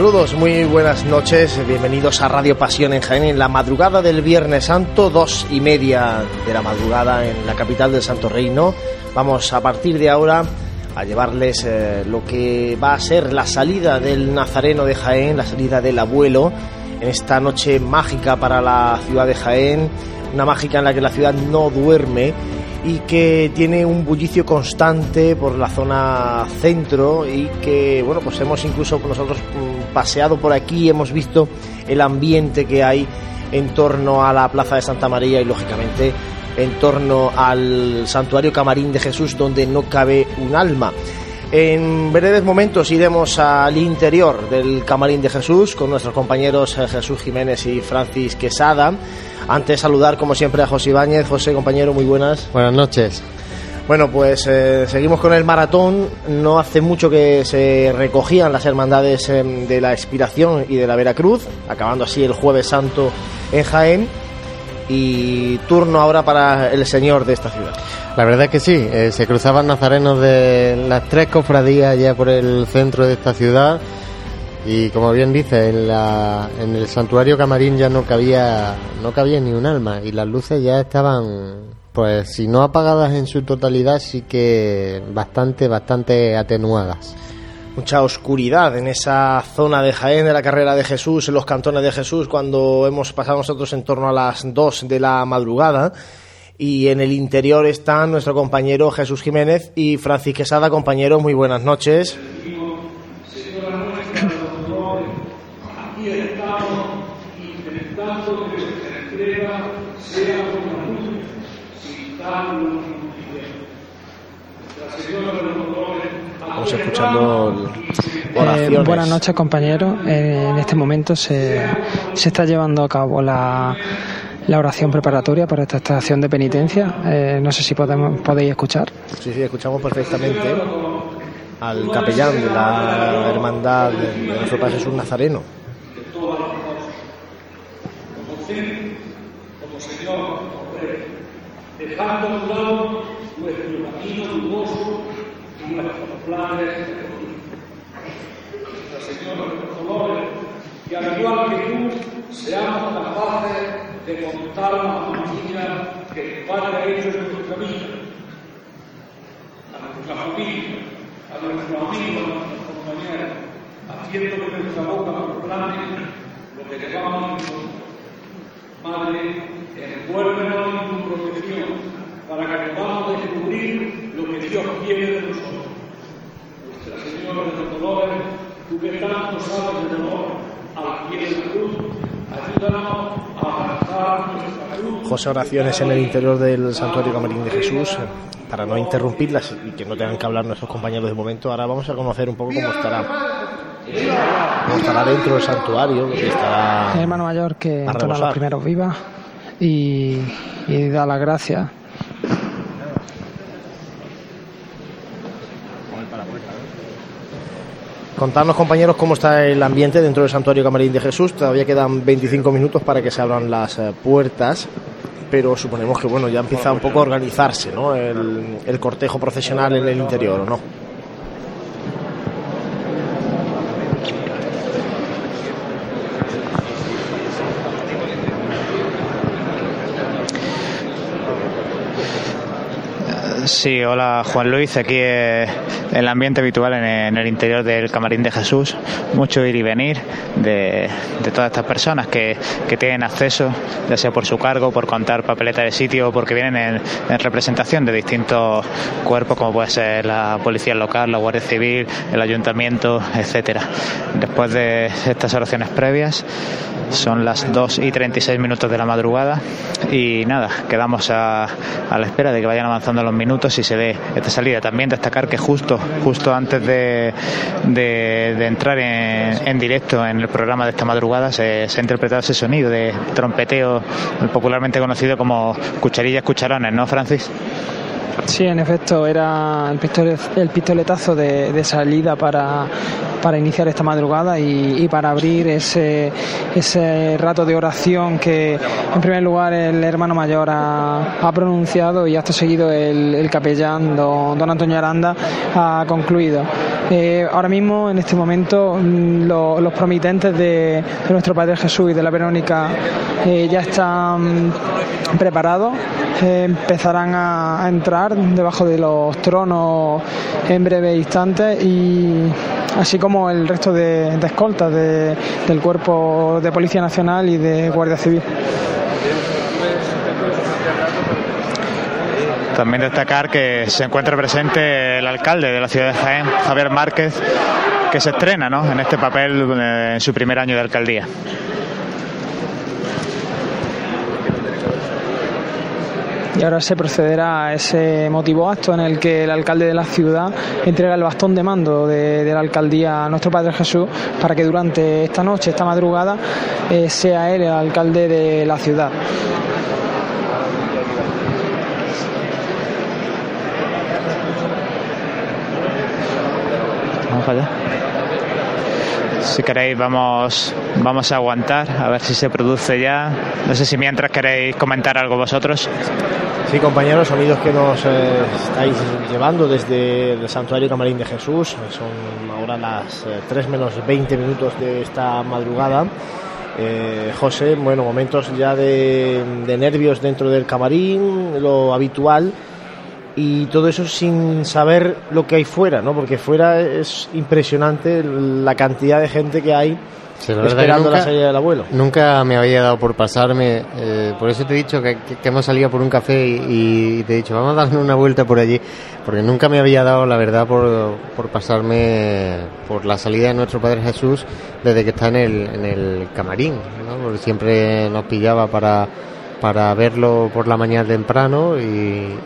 Saludos, muy buenas noches, bienvenidos a Radio Pasión en Jaén en la madrugada del Viernes Santo, dos y media de la madrugada en la capital del Santo Reino. Vamos a partir de ahora a llevarles eh, lo que va a ser la salida del Nazareno de Jaén, la salida del abuelo, en esta noche mágica para la ciudad de Jaén, una mágica en la que la ciudad no duerme y que tiene un bullicio constante por la zona centro y que, bueno, pues hemos incluso nosotros mm, paseado por aquí, hemos visto el ambiente que hay en torno a la Plaza de Santa María y, lógicamente, en torno al Santuario Camarín de Jesús, donde no cabe un alma. En breves momentos iremos al interior del Camarín de Jesús con nuestros compañeros eh, Jesús Jiménez y Francis Quesada. Antes saludar como siempre a José Ibáñez. José, compañero, muy buenas. Buenas noches. Bueno, pues eh, seguimos con el maratón. No hace mucho que se recogían las hermandades eh, de la Expiración y de la Veracruz, acabando así el jueves santo en Jaén. Y turno ahora para el señor de esta ciudad. La verdad es que sí, eh, se cruzaban nazarenos de las tres cofradías ya por el centro de esta ciudad y como bien dice, en, la, en el santuario Camarín ya no cabía, no cabía ni un alma y las luces ya estaban, pues si no apagadas en su totalidad, sí que bastante, bastante atenuadas mucha oscuridad en esa zona de Jaén de la carrera de Jesús, en los cantones de Jesús, cuando hemos pasado nosotros en torno a las 2 de la madrugada. Y en el interior está nuestro compañero Jesús Jiménez y Francis Quesada. Compañero, muy buenas noches. Vamos escuchando eh, buenas noches, compañeros. Eh, en este momento se, se está llevando a cabo la, la oración preparatoria para esta estación de penitencia. Eh, no sé si podemos, podéis escuchar. Sí, sí, escuchamos perfectamente al capellán de la hermandad de nuestro Padre Jesús Nazareno. Como Señor, dejando a un lado nuestro camino dudoso y nuestros planes Nuestra Señora de los dolores, que al igual que tú, seamos capaces de contar la familia que el Padre ha hecho en nuestra vida, a nuestra familia, a nuestros amigos, a nuestros compañeros, haciendo que nuestra boca proclame lo que llevamos en Madre, envuélvenos en tu protección para que podamos descubrir lo que Dios quiere de nosotros. Nuestra Señora de los Dolores, tú que tanto sabes de dolor al pie de la cruz, ayúdanos a abrazar nuestra cruz. José, oraciones en el interior del Santuario Camarín de Jesús. Para no interrumpirlas y que no tengan que hablar nuestros compañeros de momento, ahora vamos a conocer un poco cómo estará cómo estará dentro del santuario. Estará el hermano mayor que toma los primeros vivas y, y da las gracias Contarnos, compañeros, cómo está el ambiente dentro del Santuario Camarín de Jesús. Todavía quedan 25 minutos para que se abran las eh, puertas, pero suponemos que bueno ya empieza un poco a organizarse ¿no? el, cortejo procesional en el interior, ¿o no? Sí, hola Juan Luis, aquí es el ambiente habitual en el interior del Camarín de Jesús, mucho ir y venir de, todas estas personas que, tienen acceso, ya sea por su cargo, por contar papeleta de sitio o porque vienen en, representación de distintos cuerpos como puede ser la Policía Local, la Guardia Civil, el Ayuntamiento, etcétera. Después de estas oraciones previas, son las 2 y 36 minutos de la madrugada y nada, quedamos a, a la espera de que vayan avanzando los minutos si se ve esta salida. También destacar que justo, justo antes de, de, entrar en, en, directo en el programa de esta madrugada se, se, ha interpretado ese sonido de trompeteo popularmente conocido como cucharillas, cucharones, ¿no, Francis? Sí, en efecto, era el, pistoletazo de, salida para, para, iniciar esta madrugada y, para abrir ese, ese rato de oración que, en primer lugar, el hermano mayor ha, pronunciado y hasta seguido el, capellán, don, Antonio Aranda, ha concluido. Eh, ahora mismo, en este momento, mm, los promitentes de, nuestro Padre Jesús y de la Verónica eh, ya están preparados, eh, empezarán a entrar debajo de los tronos en breve instante y así como el resto de, escoltas del cuerpo de Policía Nacional y de Guardia Civil. También destacar que se encuentra presente el alcalde de la ciudad de Jaén, Javier Márquez, que se estrena en este papel eh, en su primer año de alcaldía. Y ahora se procederá a ese motivo acto en el que el alcalde de la ciudad entrega el bastón de mando de, la alcaldía a nuestro Padre Jesús para que durante esta noche, esta madrugada, eh, sea él el alcalde de la ciudad. Vamos allá. Si queréis vamos, vamos a aguantar, a ver si se produce ya. No sé si mientras queréis comentar algo vosotros. Sí, compañeros, sonidos que nos eh, estáis llevando desde el Santuario Camarín de Jesús. Son ahora las 3 eh, menos 20 minutos de esta madrugada. Eh, José, bueno, momentos ya de nervios dentro del camarín, lo habitual y todo eso sin saber lo que hay fuera, ¿no? Porque fuera es impresionante la cantidad de gente que hay esperando la salida del abuelo. Nunca me había dado por pasarme, eh, por eso te he dicho que, hemos salido por un café y, te he dicho, vamos a darle una vuelta por allí, porque nunca me había dado, la verdad, por, por pasarme por la salida de nuestro Padre Jesús desde que está en el, en el camarín, ¿no? Porque siempre nos pillaba para para verlo por la mañana temprano y,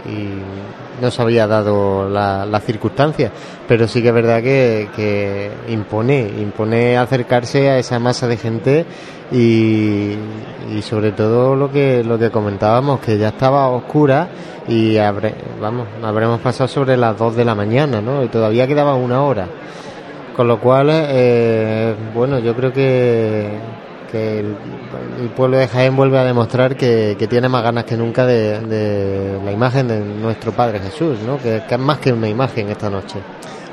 no se había dado la, la, circunstancia, pero sí que es verdad que, impone, impone acercarse a esa masa de gente y, sobre todo lo que lo que comentábamos que ya estaba oscura y vamos habremos pasado sobre las 2 de la mañana, ¿no? Y todavía quedaba una hora. Con lo cual, eh, bueno, yo creo que, el, pueblo de Jaén vuelve a demostrar que, tiene más ganas que nunca de, la imagen de nuestro Padre Jesús, ¿no? que, es más que una imagen esta noche.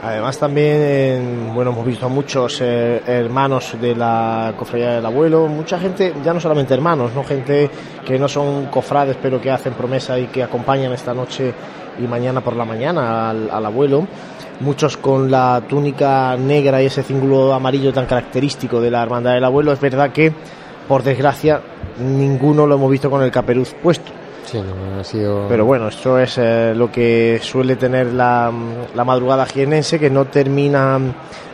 Además también, bueno, hemos visto a muchos eh, hermanos de la cofradía del abuelo, mucha gente, ya no solamente hermanos, no gente que no son cofrades pero que hacen promesa y que acompañan esta noche y mañana por la mañana al abuelo muchos con la túnica negra y ese cíngulo amarillo tan característico de la hermandad del abuelo. Es verdad que, por desgracia, ninguno lo hemos visto con el caperuz puesto. Sí, no, ha sido... Pero bueno, esto es eh, lo que suele tener la, la madrugada jienense, que no termina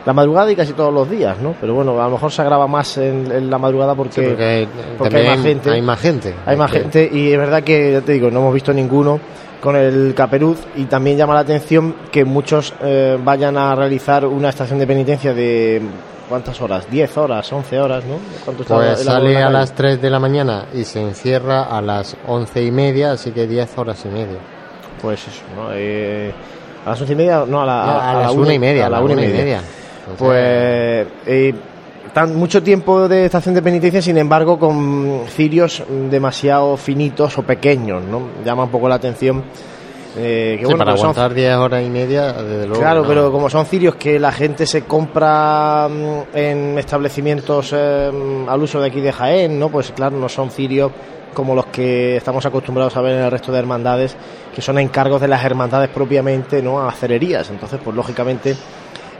la madrugada y casi todos los días, ¿no? Pero bueno, a lo mejor se agrava más en, la madrugada porque, porque, hay, más gente. Hay más gente. Hay más gente y es verdad que, ya te digo, no hemos visto ninguno con el caperuz y también llama la atención que muchos eh, vayan a realizar una estación de penitencia de ¿cuántas horas? 10 horas, 11 horas, ¿no? pues sale a las 3 de la mañana y se encierra a las 11 y media, así que 10 horas y media. Pues eso, ¿no? Eh, a las 11 y media, no, a, la, a, las 1 y media. A la 1 y media. Pues... Eh, tan, mucho tiempo de estación de penitencia, sin embargo, con cirios demasiado finitos o pequeños, ¿no? Llama un poco la atención. Eh, que, bueno, para aguantar 10 horas y media, desde luego. Claro, pero como son cirios que la gente se compra mm, en establecimientos eh, al uso de aquí de Jaén, ¿no? Pues claro, no son cirios como los que estamos acostumbrados a ver en el resto de hermandades, que son encargos de las hermandades propiamente, ¿no? A cererías. Entonces, pues lógicamente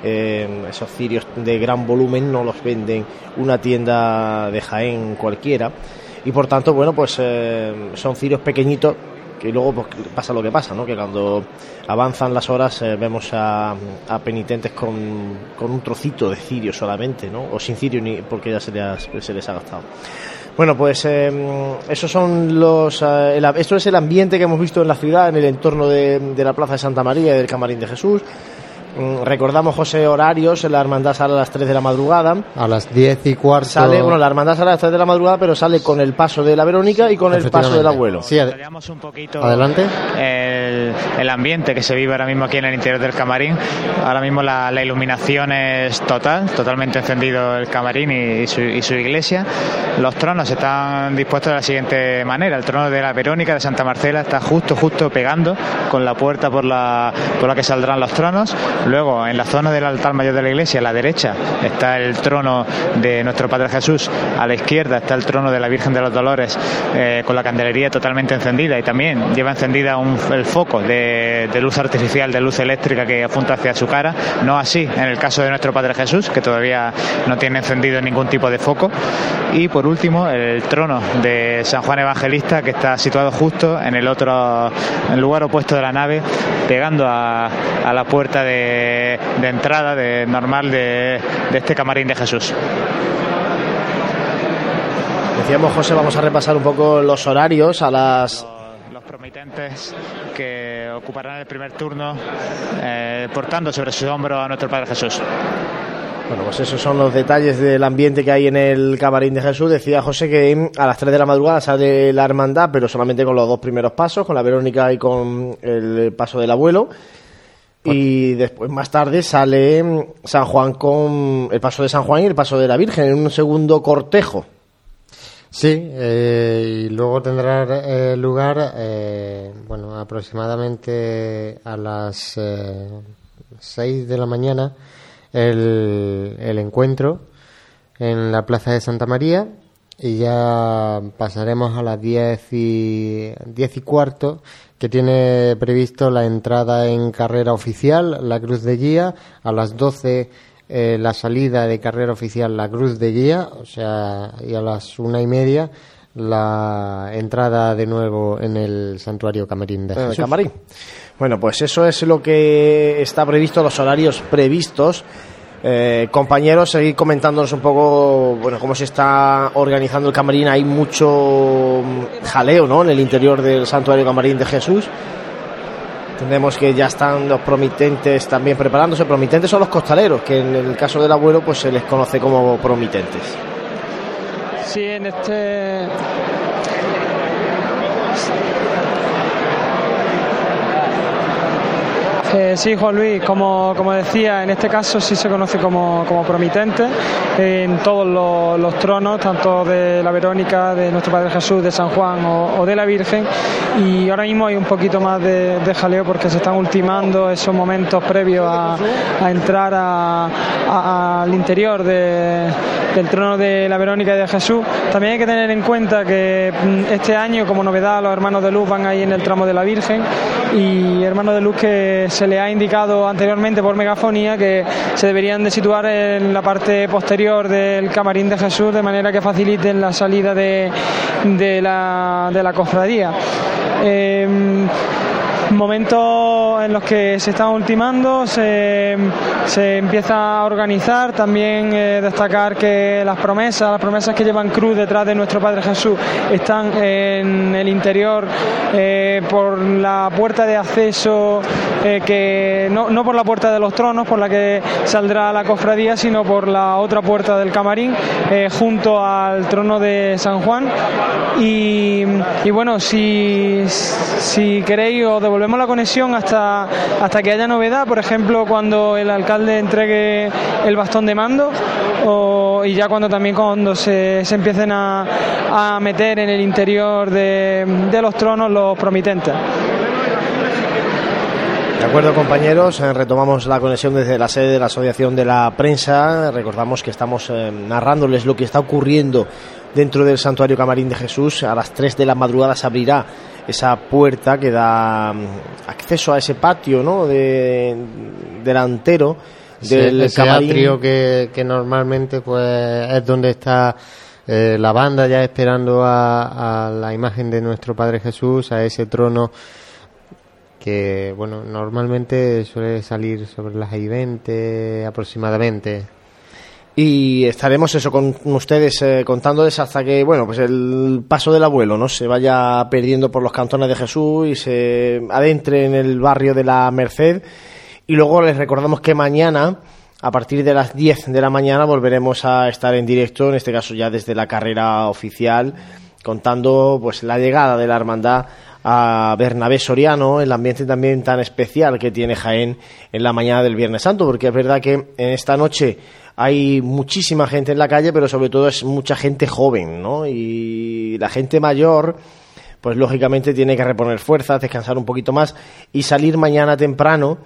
esos cirios de gran volumen no los venden una tienda de Jaén cualquiera y por tanto bueno pues eh, son cirios pequeñitos que luego pues, pasa lo que pasa, ¿no? que cuando avanzan las horas eh, vemos a, penitentes con, un trocito de cirio solamente, ¿no? o sin cirio ni porque ya se les, ha gastado. Bueno, pues eh, esos son los. esto es el ambiente que hemos visto en la ciudad, en el entorno de, de la Plaza de Santa María y del Camarín de Jesús recordamos, José, horarios. La hermandad sale a las 3 de la madrugada. A las 10 y cuarto. Sale, bueno, la hermandad sale a las 3 de la madrugada, pero sale con el paso de la Verónica y con el paso del abuelo. Sí, un poquito adelante. El, el, ambiente que se vive ahora mismo aquí en el interior del camarín. Ahora mismo la, la iluminación es total, totalmente encendido el camarín y, su, y su iglesia. Los tronos están dispuestos de la siguiente manera. El trono de la Verónica de Santa Marcela está justo, justo pegando con la puerta por la, por la que saldrán los tronos. Luego, en la zona del altar mayor de la iglesia, a la derecha, está el trono de nuestro Padre Jesús. A la izquierda está el trono de la Virgen de los Dolores eh, con la candelería totalmente encendida y también lleva encendida un, el foco de, de, luz artificial, de luz eléctrica que apunta hacia su cara. No así en el caso de nuestro Padre Jesús, que todavía no tiene encendido ningún tipo de foco. Y por último, el trono de San Juan Evangelista, que está situado justo en el otro en el lugar opuesto de la nave, pegando a, a la puerta de, de entrada de, normal de, de este camarín de Jesús. Decíamos, José, vamos a repasar un poco los horarios a las los promitentes que ocuparán el primer turno eh, portando sobre su hombro a nuestro Padre Jesús. Bueno, pues esos son los detalles del ambiente que hay en el camarín de Jesús. Decía José que a las 3 de la madrugada sale la hermandad, pero solamente con los dos primeros pasos, con la Verónica y con el paso del abuelo. Y después, más tarde, sale San Juan con el paso de San Juan y el paso de la Virgen en un segundo cortejo. Sí, eh, y luego tendrá eh, lugar, eh, bueno, aproximadamente a las eh, 6 de la mañana el, el encuentro en la Plaza de Santa María y ya pasaremos a las 10 y, 10 y cuarto que tiene previsto la entrada en carrera oficial, la Cruz de Guía, a las 12 eh, la salida de carrera oficial, la Cruz de Guía, o sea, y a las una y media la entrada de nuevo en el santuario Camarín de Jesús. Camarín. Bueno, pues eso es lo que está previsto, los horarios previstos. Eh, compañeros, seguid comentándonos un poco, bueno, cómo se está organizando el camarín. Hay mucho jaleo, ¿no? En el interior del santuario Camarín de Jesús. Tenemos que ya están los promitentes también preparándose. Promitentes son los costaleros, que en el caso del abuelo, pues se les conoce como promitentes. Sí, en este Eh, sí, Juan Luis, como, como, decía, en este caso sí se conoce como, como promitente en todos los, tronos, tanto de la Verónica, de nuestro Padre Jesús, de San Juan o, de la Virgen. Y ahora mismo hay un poquito más de, jaleo porque se están ultimando esos momentos previos a, a entrar al interior de, del trono de la Verónica y de Jesús. También hay que tener en cuenta que mm, este año, como novedad, los hermanos de luz van ahí en el tramo de la Virgen y hermanos de luz que se le ha indicado anteriormente por megafonía que se deberían de situar en la parte posterior del camarín de Jesús de manera que faciliten la salida de, la cofradía. Eh, momentos en los que se están ultimando, se, se empieza a organizar, también eh, destacar que las promesas, las promesas que llevan cruz detrás de nuestro Padre Jesús están en el interior eh, por la puerta de acceso, eh, que no, no, por la puerta de los tronos, por la que saldrá la cofradía, sino por la otra puerta del camarín, junto al trono de San Juan. Y, bueno, si, si queréis os devolvemos la conexión hasta, hasta que haya novedad, por ejemplo, cuando el alcalde entregue el bastón de mando o, y ya cuando también cuando se, se empiecen a, a, meter en el interior de, de los tronos los promitentes. De acuerdo, compañeros, eh, retomamos la conexión desde la sede de la Asociación de la Prensa. Recordamos que estamos eh, narrándoles lo que está ocurriendo dentro del Santuario Camarín de Jesús. A las 3 de la madrugada se abrirá esa puerta que da mm, acceso a ese patio ¿no? de, delantero del camarín. atrio que, que normalmente pues es donde está eh, la banda ya esperando a, a la imagen de nuestro Padre Jesús, a ese trono que bueno normalmente suele salir sobre las 20 aproximadamente y estaremos eso con ustedes eh, contándoles hasta que bueno pues el paso del abuelo no se vaya perdiendo por los cantones de Jesús y se adentre en el barrio de la Merced. Y luego les recordamos que mañana, a partir de las 10 de la mañana, volveremos a estar en directo, en este caso ya desde la carrera oficial, contando pues la llegada de la hermandad a Bernabé Soriano, el ambiente también tan especial que tiene Jaén en la mañana del Viernes Santo, porque es verdad que en esta noche hay muchísima gente en la calle, pero sobre todo es mucha gente joven, ¿no? Y la gente mayor, pues lógicamente tiene que reponer fuerzas, descansar un poquito más y salir mañana temprano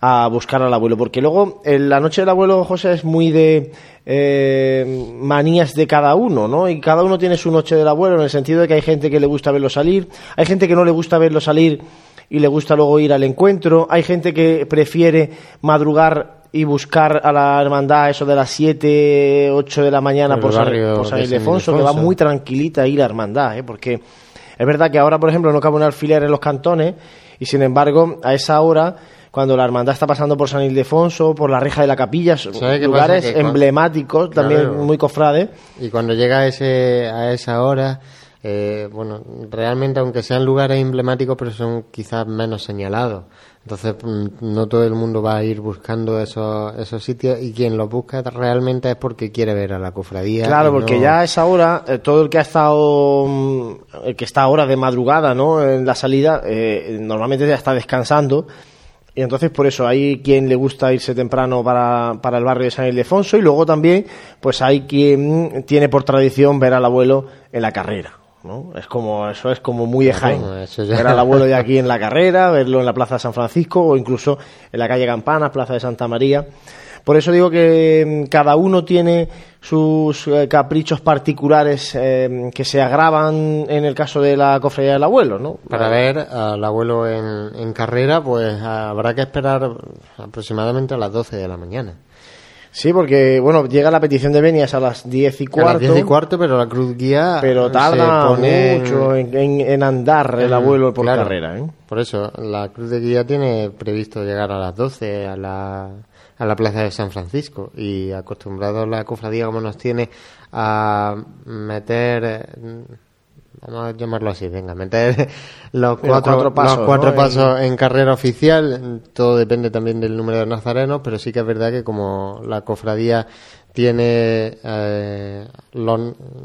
a buscar al abuelo, porque luego la noche del abuelo José es muy de eh, manías de cada uno, ¿no? Y cada uno tiene su noche del abuelo en el sentido de que hay gente que le gusta verlo salir, hay gente que no le gusta verlo salir y le gusta luego ir al encuentro, hay gente que prefiere madrugar y buscar a la hermandad eso de las 7, 8 de la mañana por, San, Ildefonso, que va muy tranquilita ahí la hermandad, ¿eh? porque es verdad que ahora, por ejemplo, no cabe un alfiler en los cantones y sin embargo a esa hora cuando la hermandad está pasando por San Ildefonso, por la reja de la capilla, lugares emblemáticos, también muy cofrades. Y cuando llega a, ese, a esa hora, eh, bueno, realmente aunque sean lugares emblemáticos, pero son quizás menos señalados. Entonces, mm, no todo el mundo va a ir buscando esos, esos sitios y quien los busca realmente es porque quiere ver a la cofradía. Claro, porque ya a esa hora, eh, todo el que ha estado, mm, el que está ahora de madrugada, ¿no? En la salida, eh, normalmente ya está descansando y entonces por eso hay quien le gusta irse temprano para, para el barrio de San Ildefonso y luego también pues hay quien tiene por tradición ver al abuelo en la carrera. ¿No? Es como, eso es como muy de Jaén. Ver al abuelo de aquí en la carrera, verlo en la Plaza de San Francisco o incluso en la calle Campanas, Plaza de Santa María. Por eso digo que mm, cada uno tiene sus eh, caprichos particulares eh, que se agravan en el caso de la cofradía del abuelo, ¿no? Para ver al abuelo en, carrera, pues habrá que esperar aproximadamente a las 12 de la mañana. Sí, porque, bueno, llega la petición de Benias a las 10 y cuarto. A las 10 y cuarto, pero la cruz guía. Pero tarda mucho en, andar el abuelo por carrera, ¿eh? Por eso, la cruz de guía tiene previsto llegar a las 12, a la a la plaza de San Francisco y acostumbrado la cofradía como nos tiene a meter vamos a llamarlo así, venga, meter los cuatro, pasos, cuatro pasos en carrera oficial, todo depende también del número de nazarenos, pero sí que es verdad que como la cofradía tiene eh,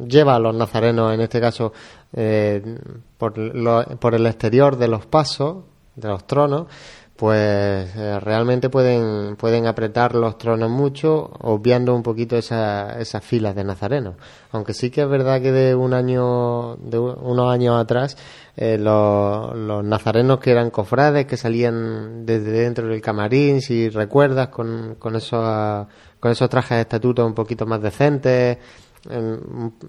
lleva a los nazarenos en este caso eh, por, por el exterior de los pasos de los tronos pues eh, realmente pueden, pueden apretar los tronos mucho, obviando un poquito esa, esas filas de nazarenos. Aunque sí que es verdad que de un año, de unos años atrás, eh, los, los, nazarenos que eran cofrades, que salían desde dentro del camarín, si recuerdas, con, con, esos, con esos trajes de estatuto un poquito más decentes,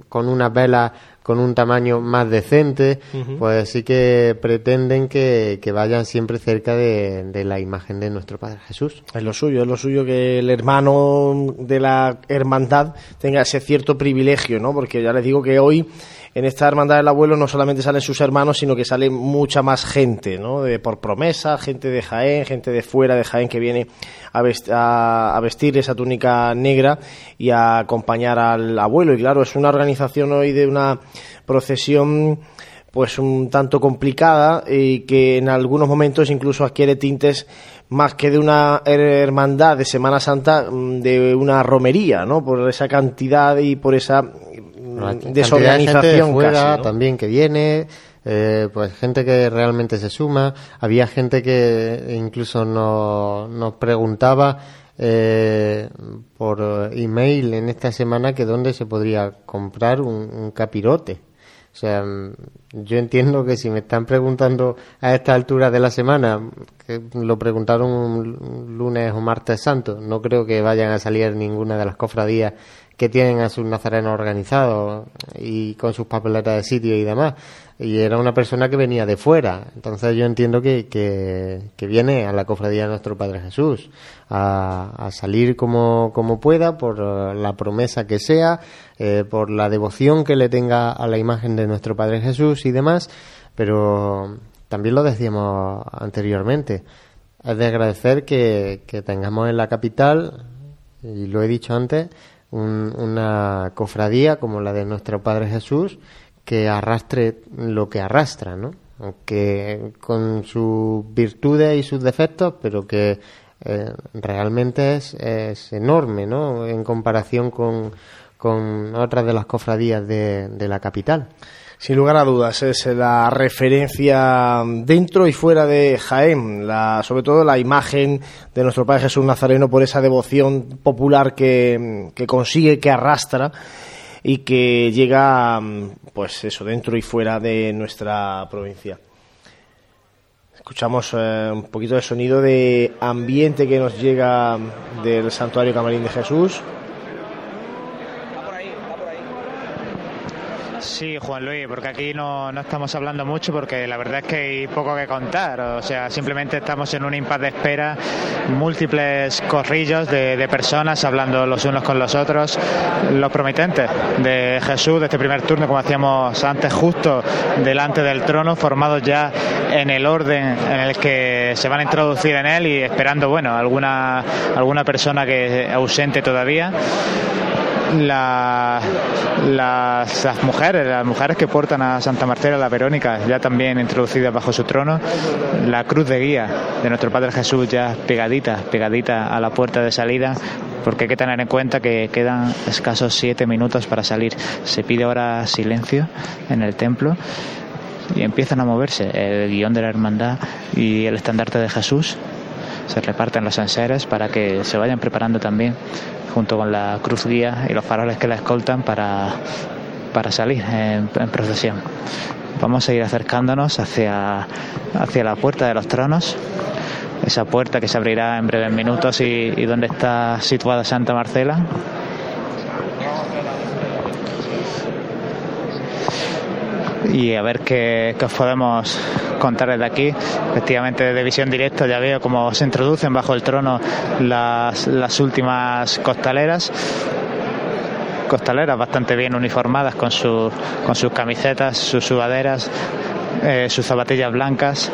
con unas velas con un tamaño más decente, pues sí que pretenden que, vayan siempre cerca de, la imagen de nuestro Padre Jesús. Es lo suyo, es lo suyo que el hermano de la hermandad tenga ese cierto privilegio, ¿no? Porque ya les digo que hoy en esta hermandad del abuelo no solamente salen sus hermanos, sino que sale mucha más gente, ¿no? De, por promesa, gente de Jaén, gente de fuera de Jaén que viene a, vestir esa túnica negra y a acompañar al abuelo. Y claro, es una organización hoy de una procesión pues un tanto complicada y que en algunos momentos incluso adquiere tintes más que de una hermandad de Semana Santa, mm, de una romería, ¿no? Por esa cantidad y por esa desorganización fuera también que viene eh, pues gente que realmente se suma. Había gente que incluso nos, preguntaba eh, por email en esta semana que dónde se podría comprar un, capirote. O sea, yo entiendo que si me están preguntando a esta altura de la semana, que lo preguntaron un lunes o martes santo, no creo que vayan a salir ninguna de las cofradías que tienen a sus nazarenos organizados y con sus papeletas de sitio y demás. Y era una persona que venía de fuera. Entonces yo entiendo que, que, viene a la cofradía de nuestro Padre Jesús a, salir como, como, pueda, por la promesa que sea, eh, por la devoción que le tenga a la imagen de nuestro Padre Jesús y demás. Pero también lo decíamos anteriormente. Es de agradecer que, que tengamos en la capital, y lo he dicho antes, una cofradía como la de nuestro Padre Jesús que arrastre lo que arrastra, ¿no? Aunque con sus virtudes y sus defectos, pero que eh, realmente es, es, enorme, ¿no? En comparación con, con otras de las cofradías de, de la capital. Sin lugar a dudas, es la referencia dentro y fuera de Jaén, la, sobre todo la imagen de nuestro Padre Jesús Nazareno por esa devoción popular que, consigue, que arrastra y que llega, pues eso, dentro y fuera de nuestra provincia. Escuchamos eh, un poquito de sonido de ambiente que nos llega del Santuario Camarín de Jesús. Sí, Juan Luis, porque aquí no, no, estamos hablando mucho porque la verdad es que hay poco que contar. O sea, simplemente estamos en un impasse de espera, múltiples corrillos de, personas hablando los unos con los otros. Los promitentes de Jesús de este primer turno, como hacíamos antes, justo delante del trono, formados ya en el orden en el que se van a introducir en él y esperando, bueno, alguna, alguna persona que ausente todavía la, las, las, mujeres, las mujeres que portan a Santa Marcela, la Verónica, ya también introducidas bajo su trono, la cruz de guía de nuestro Padre Jesús ya pegadita, pegadita a la puerta de salida, porque hay que tener en cuenta que quedan escasos siete minutos para salir. Se pide ahora silencio en el templo y empiezan a moverse el guion de la hermandad y el estandarte de Jesús. Se reparten los enseres para que se vayan preparando también junto con la cruz guía y los faroles que la escoltan para, para salir en, procesión. Vamos a ir acercándonos hacia, hacia la puerta de los tronos, esa puerta que se abrirá en breves minutos y, y donde está situada Santa Marcela. y a ver qué, qué, os podemos contar desde aquí. Efectivamente, de visión directa ya veo cómo se introducen bajo el trono las, las últimas costaleras costaleras bastante bien uniformadas con, su, con sus camisetas, sus sudaderas, eh, sus zapatillas blancas.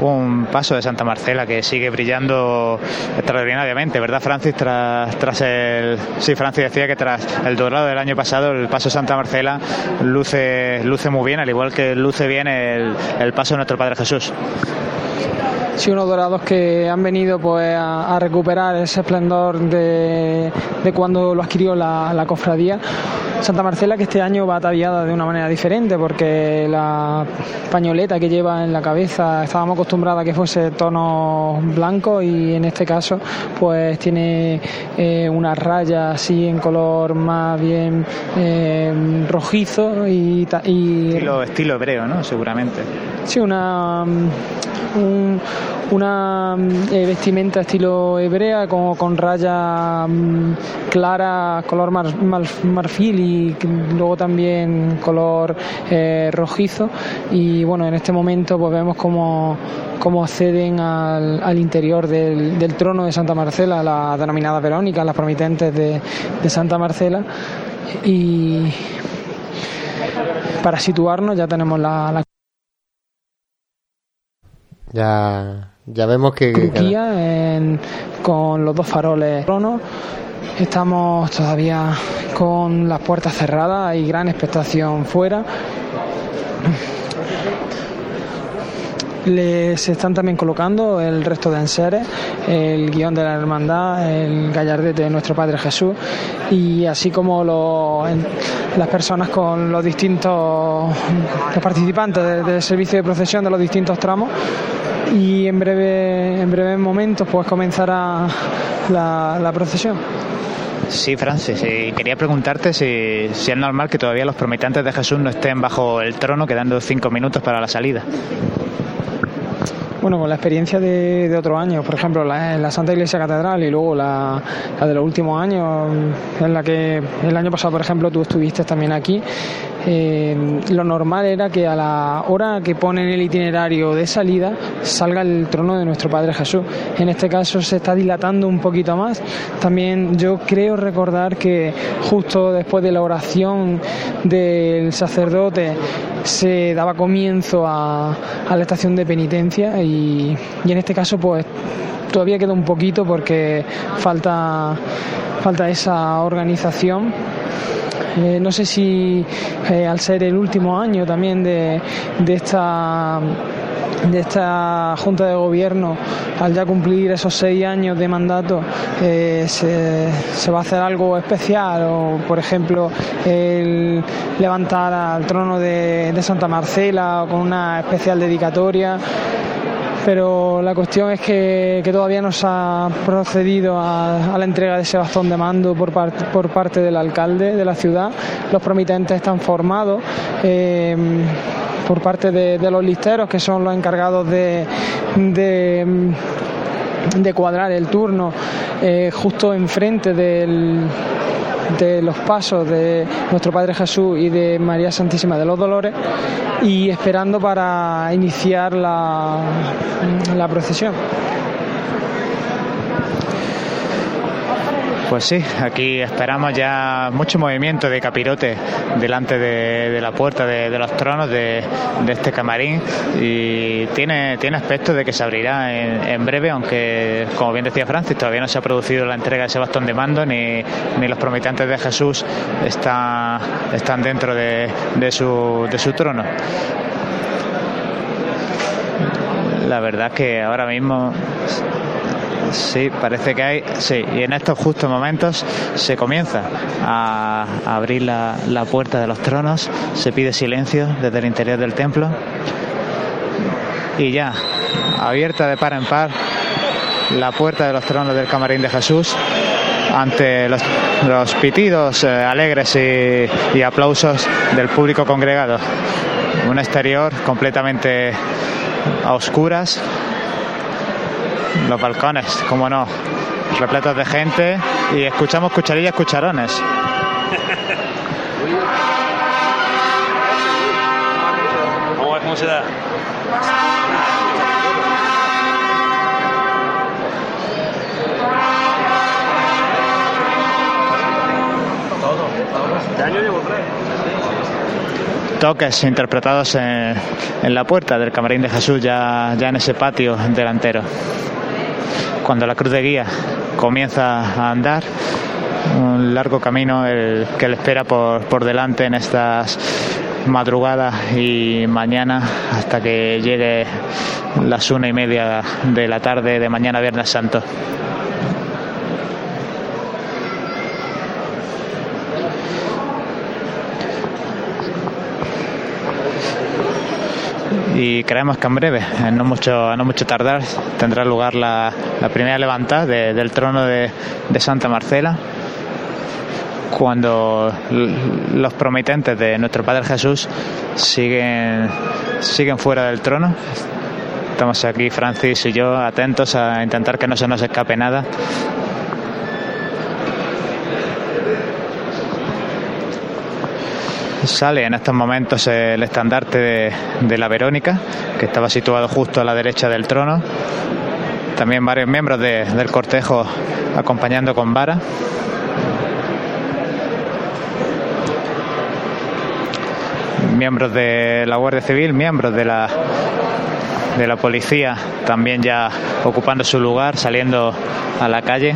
Un paso de Santa Marcela que sigue brillando extraordinariamente, ¿verdad, Francis? Tras, tras el. Sí, Francis decía que tras el dorado del año pasado, el paso de Santa Marcela luce, luce muy bien, al igual que luce bien el, el paso de nuestro Padre Jesús. Sí, unos dorados que han venido pues a, a recuperar ese esplendor de, de, cuando lo adquirió la, la, cofradía. Santa Marcela que este año va ataviada de una manera diferente porque la pañoleta que lleva en la cabeza estábamos acostumbrados a que fuese tono blanco y en este caso pues tiene eh, una raya así en color más bien eh, rojizo y, y estilo, estilo hebreo, ¿no? Seguramente. Sí, una un, una eh, vestimenta estilo hebrea con, con raya um, clara, color mar, mar, marfil y luego también color eh, rojizo. Y bueno, en este momento pues vemos cómo, cómo acceden al, al interior del, trono de Santa Marcela, la denominada Verónica, las promitentes de, Santa Marcela. Y para situarnos ya tenemos la ya, ya vemos que. Turquía en, con los dos faroles trono. Estamos todavía con las puertas cerradas, hay gran expectación fuera. Les están también colocando el resto de enseres, el guion de la hermandad, el gallardete de nuestro Padre Jesús y así como los, las personas con los distintos los participantes del, servicio de procesión de los distintos tramos y en breve en breves momentos pues comenzará la, la procesión. Sí, Francis, y quería preguntarte si, si, es normal que todavía los prometantes de Jesús no estén bajo el trono, quedando cinco minutos para la salida. Bueno, con la experiencia de, de otros años, por ejemplo, la, la, Santa Iglesia Catedral y luego la, la, de los últimos años, en la que el año pasado, por ejemplo, tú estuviste también aquí, eh, lo normal era que a la hora que pone en el itinerario de salida salga el trono de nuestro Padre Jesús. En este caso se está dilatando un poquito más. También yo creo recordar que justo después de la oración del sacerdote se daba comienzo a, a la estación de penitencia y, y en este caso pues todavía queda un poquito porque falta, falta esa organización. Eh, no sé si eh, al ser el último año también de, de esta de esta Junta de Gobierno, al ya cumplir esos seis años de mandato, eh, se, va a hacer algo especial o, por ejemplo, el levantar al trono de, Santa Marcela con una especial dedicatoria pero la cuestión es que, todavía no se ha procedido a, la entrega de ese bastón de mando por, por parte del alcalde de la ciudad. Los promitentes están formados. Eh, por parte de, los listeros, que son los encargados de, de, cuadrar el turno eh, justo enfrente del, de los pasos de nuestro Padre Jesús y de María Santísima de los Dolores y esperando para iniciar la, la procesión. Pues sí, aquí esperamos ya mucho movimiento de capirote delante de, la puerta de, los tronos de, este camarín y tiene, tiene aspecto de que se abrirá en, breve, aunque como bien decía Francis, todavía no se ha producido la entrega de ese bastón de mando ni, ni los prometantes de Jesús están, están dentro de, su, de su trono. La verdad que ahora mismo Sí, parece que hay. Sí, y en estos justos momentos se comienza a abrir la, puerta de los tronos, se pide silencio desde el interior del templo. Y ya, abierta de par en par la puerta de los tronos del camarín de Jesús ante los, pitidos eh, alegres y, y aplausos del público congregado. Un exterior completamente a oscuras, los balcones, como no, repletos de gente y escuchamos cucharillas, cucharones. ¿Cómo se da? toques interpretados en, en, la puerta del camarín de Jesús, ya, ya en ese patio delantero cuando la cruz de guía comienza a andar, un largo camino el que le espera por, por delante en estas madrugadas y mañana hasta que llegue las una y media de la tarde de mañana Viernes Santo. Y creemos que en breve, no mucho, no mucho tardar, tendrá lugar la, primera levantada del trono de, Santa Marcela cuando los prometentes de nuestro Padre Jesús siguen, siguen fuera del trono. Estamos aquí, Francis y yo, atentos a intentar que no se nos escape nada sale en estos momentos el estandarte de, la Verónica, que estaba situado justo a la derecha del trono. También varios miembros del cortejo acompañando con vara. Miembros de la Guardia Civil, miembros de la de la policía también ya ocupando su lugar, saliendo a la calle.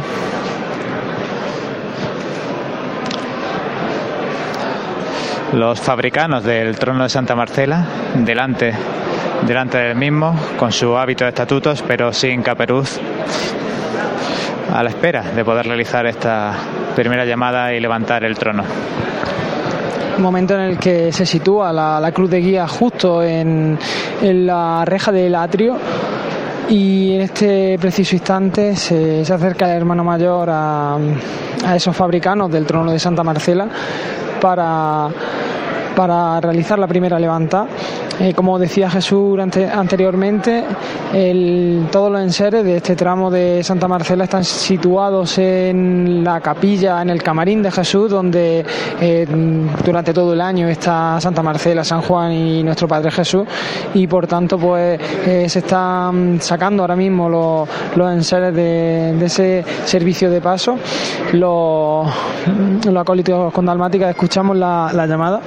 Los fabricanos del trono de Santa Marcela delante, delante del mismo, con su hábito de estatutos, pero sin caperuz, a la espera de poder realizar esta primera llamada y levantar el trono. Momento en el que se sitúa la, cruz de guía justo en, la reja del atrio y en este preciso instante se, acerca el hermano mayor a, a, esos fabricanos del trono de Santa Marcela para para realizar la primera levanta. Eh, como decía Jesús anteriormente, todos los enseres de este tramo de Santa Marcela están situados en la capilla, en el camarín de Jesús, donde eh, durante todo el año está Santa Marcela, San Juan y nuestro Padre Jesús, y por tanto pues eh, se están sacando ahora mismo los, los enseres de, ese servicio de paso. Los, los acólitos con dalmática escuchamos la llamada.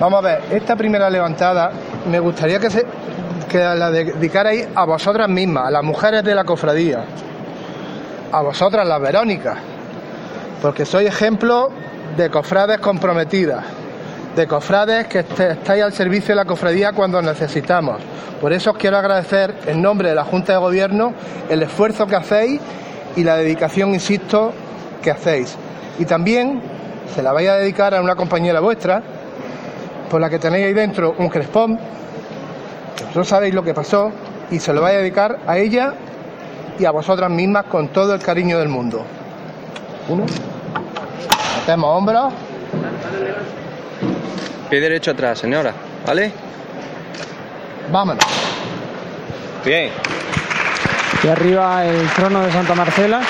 Vamos a ver, esta primera levantada me gustaría que, se, la dedicarais a vosotras mismas, a las mujeres de la cofradía, a vosotras las Verónicas, porque soy ejemplo de cofrades comprometidas, de cofrades que estáis al servicio de la cofradía cuando necesitamos. Por eso os quiero agradecer en nombre de la Junta de Gobierno el esfuerzo que hacéis y la dedicación, insisto, que hacéis. Y también se la vais a dedicar a una compañera vuestra, por la que tenéis ahí dentro un crespón, no sabéis lo que pasó, y se lo vais a dedicar a ella y a vosotras mismas con todo el cariño del mundo. Uno. Hacemos hombros. Pie derecho atrás, señora. ¿Vale? Vámonos. Bien. Y arriba el trono de Santa Marcela.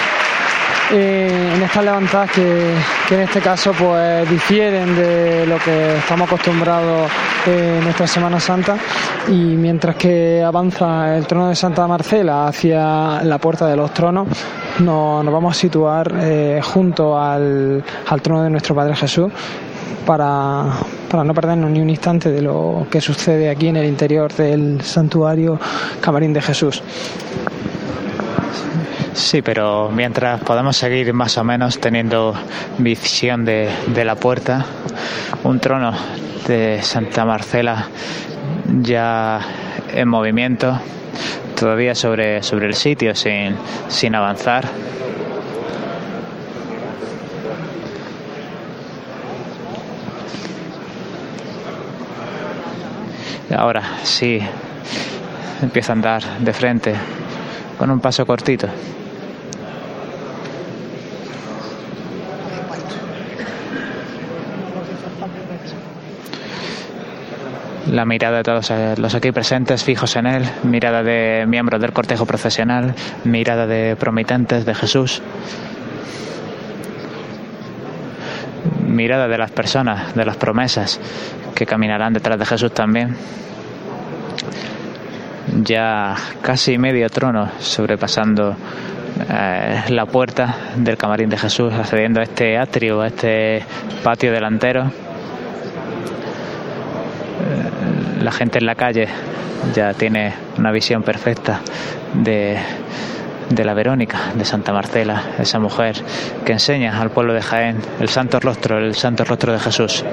Eh, en estas levantadas que, en este caso pues difieren de lo que estamos acostumbrados en esta Semana Santa y mientras que avanza el trono de Santa Marcela hacia la puerta de los tronos nos, vamos a situar eh, junto al, al trono de nuestro Padre Jesús para, para, no perdernos ni un instante de lo que sucede aquí en el interior del santuario Camarín de Jesús. Sí, pero mientras podemos seguir más o menos teniendo visión de, la puerta, un trono de Santa Marcela ya en movimiento, todavía sobre, sobre el sitio sin, sin avanzar. Ahora sí, empieza a andar de frente con un paso cortito. La mirada de todos eh, los aquí presentes fijos en él, mirada de miembros del cortejo profesional, mirada de promitentes de Jesús, mirada de las personas, de las promesas que caminarán detrás de Jesús también. Ya casi medio trono sobrepasando eh, la puerta del camarín de Jesús, accediendo a este atrio, a este patio delantero la gente en la calle ya tiene una visión perfecta de, de la Verónica, de Santa Marcela, esa mujer que enseña al pueblo de Jaén el santo rostro, el santo rostro de Jesús.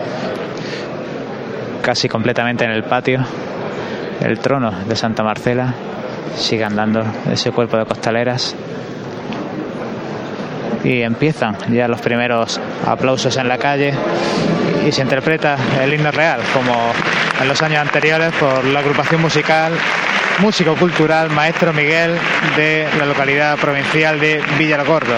Casi completamente en el patio, el trono de Santa Marcela, sigue andando ese cuerpo de costaleras y empiezan ya los primeros aplausos en la calle y se interpreta el himno real como en los años anteriores por la agrupación musical músico cultural Maestro Miguel de la localidad provincial de Villargordo.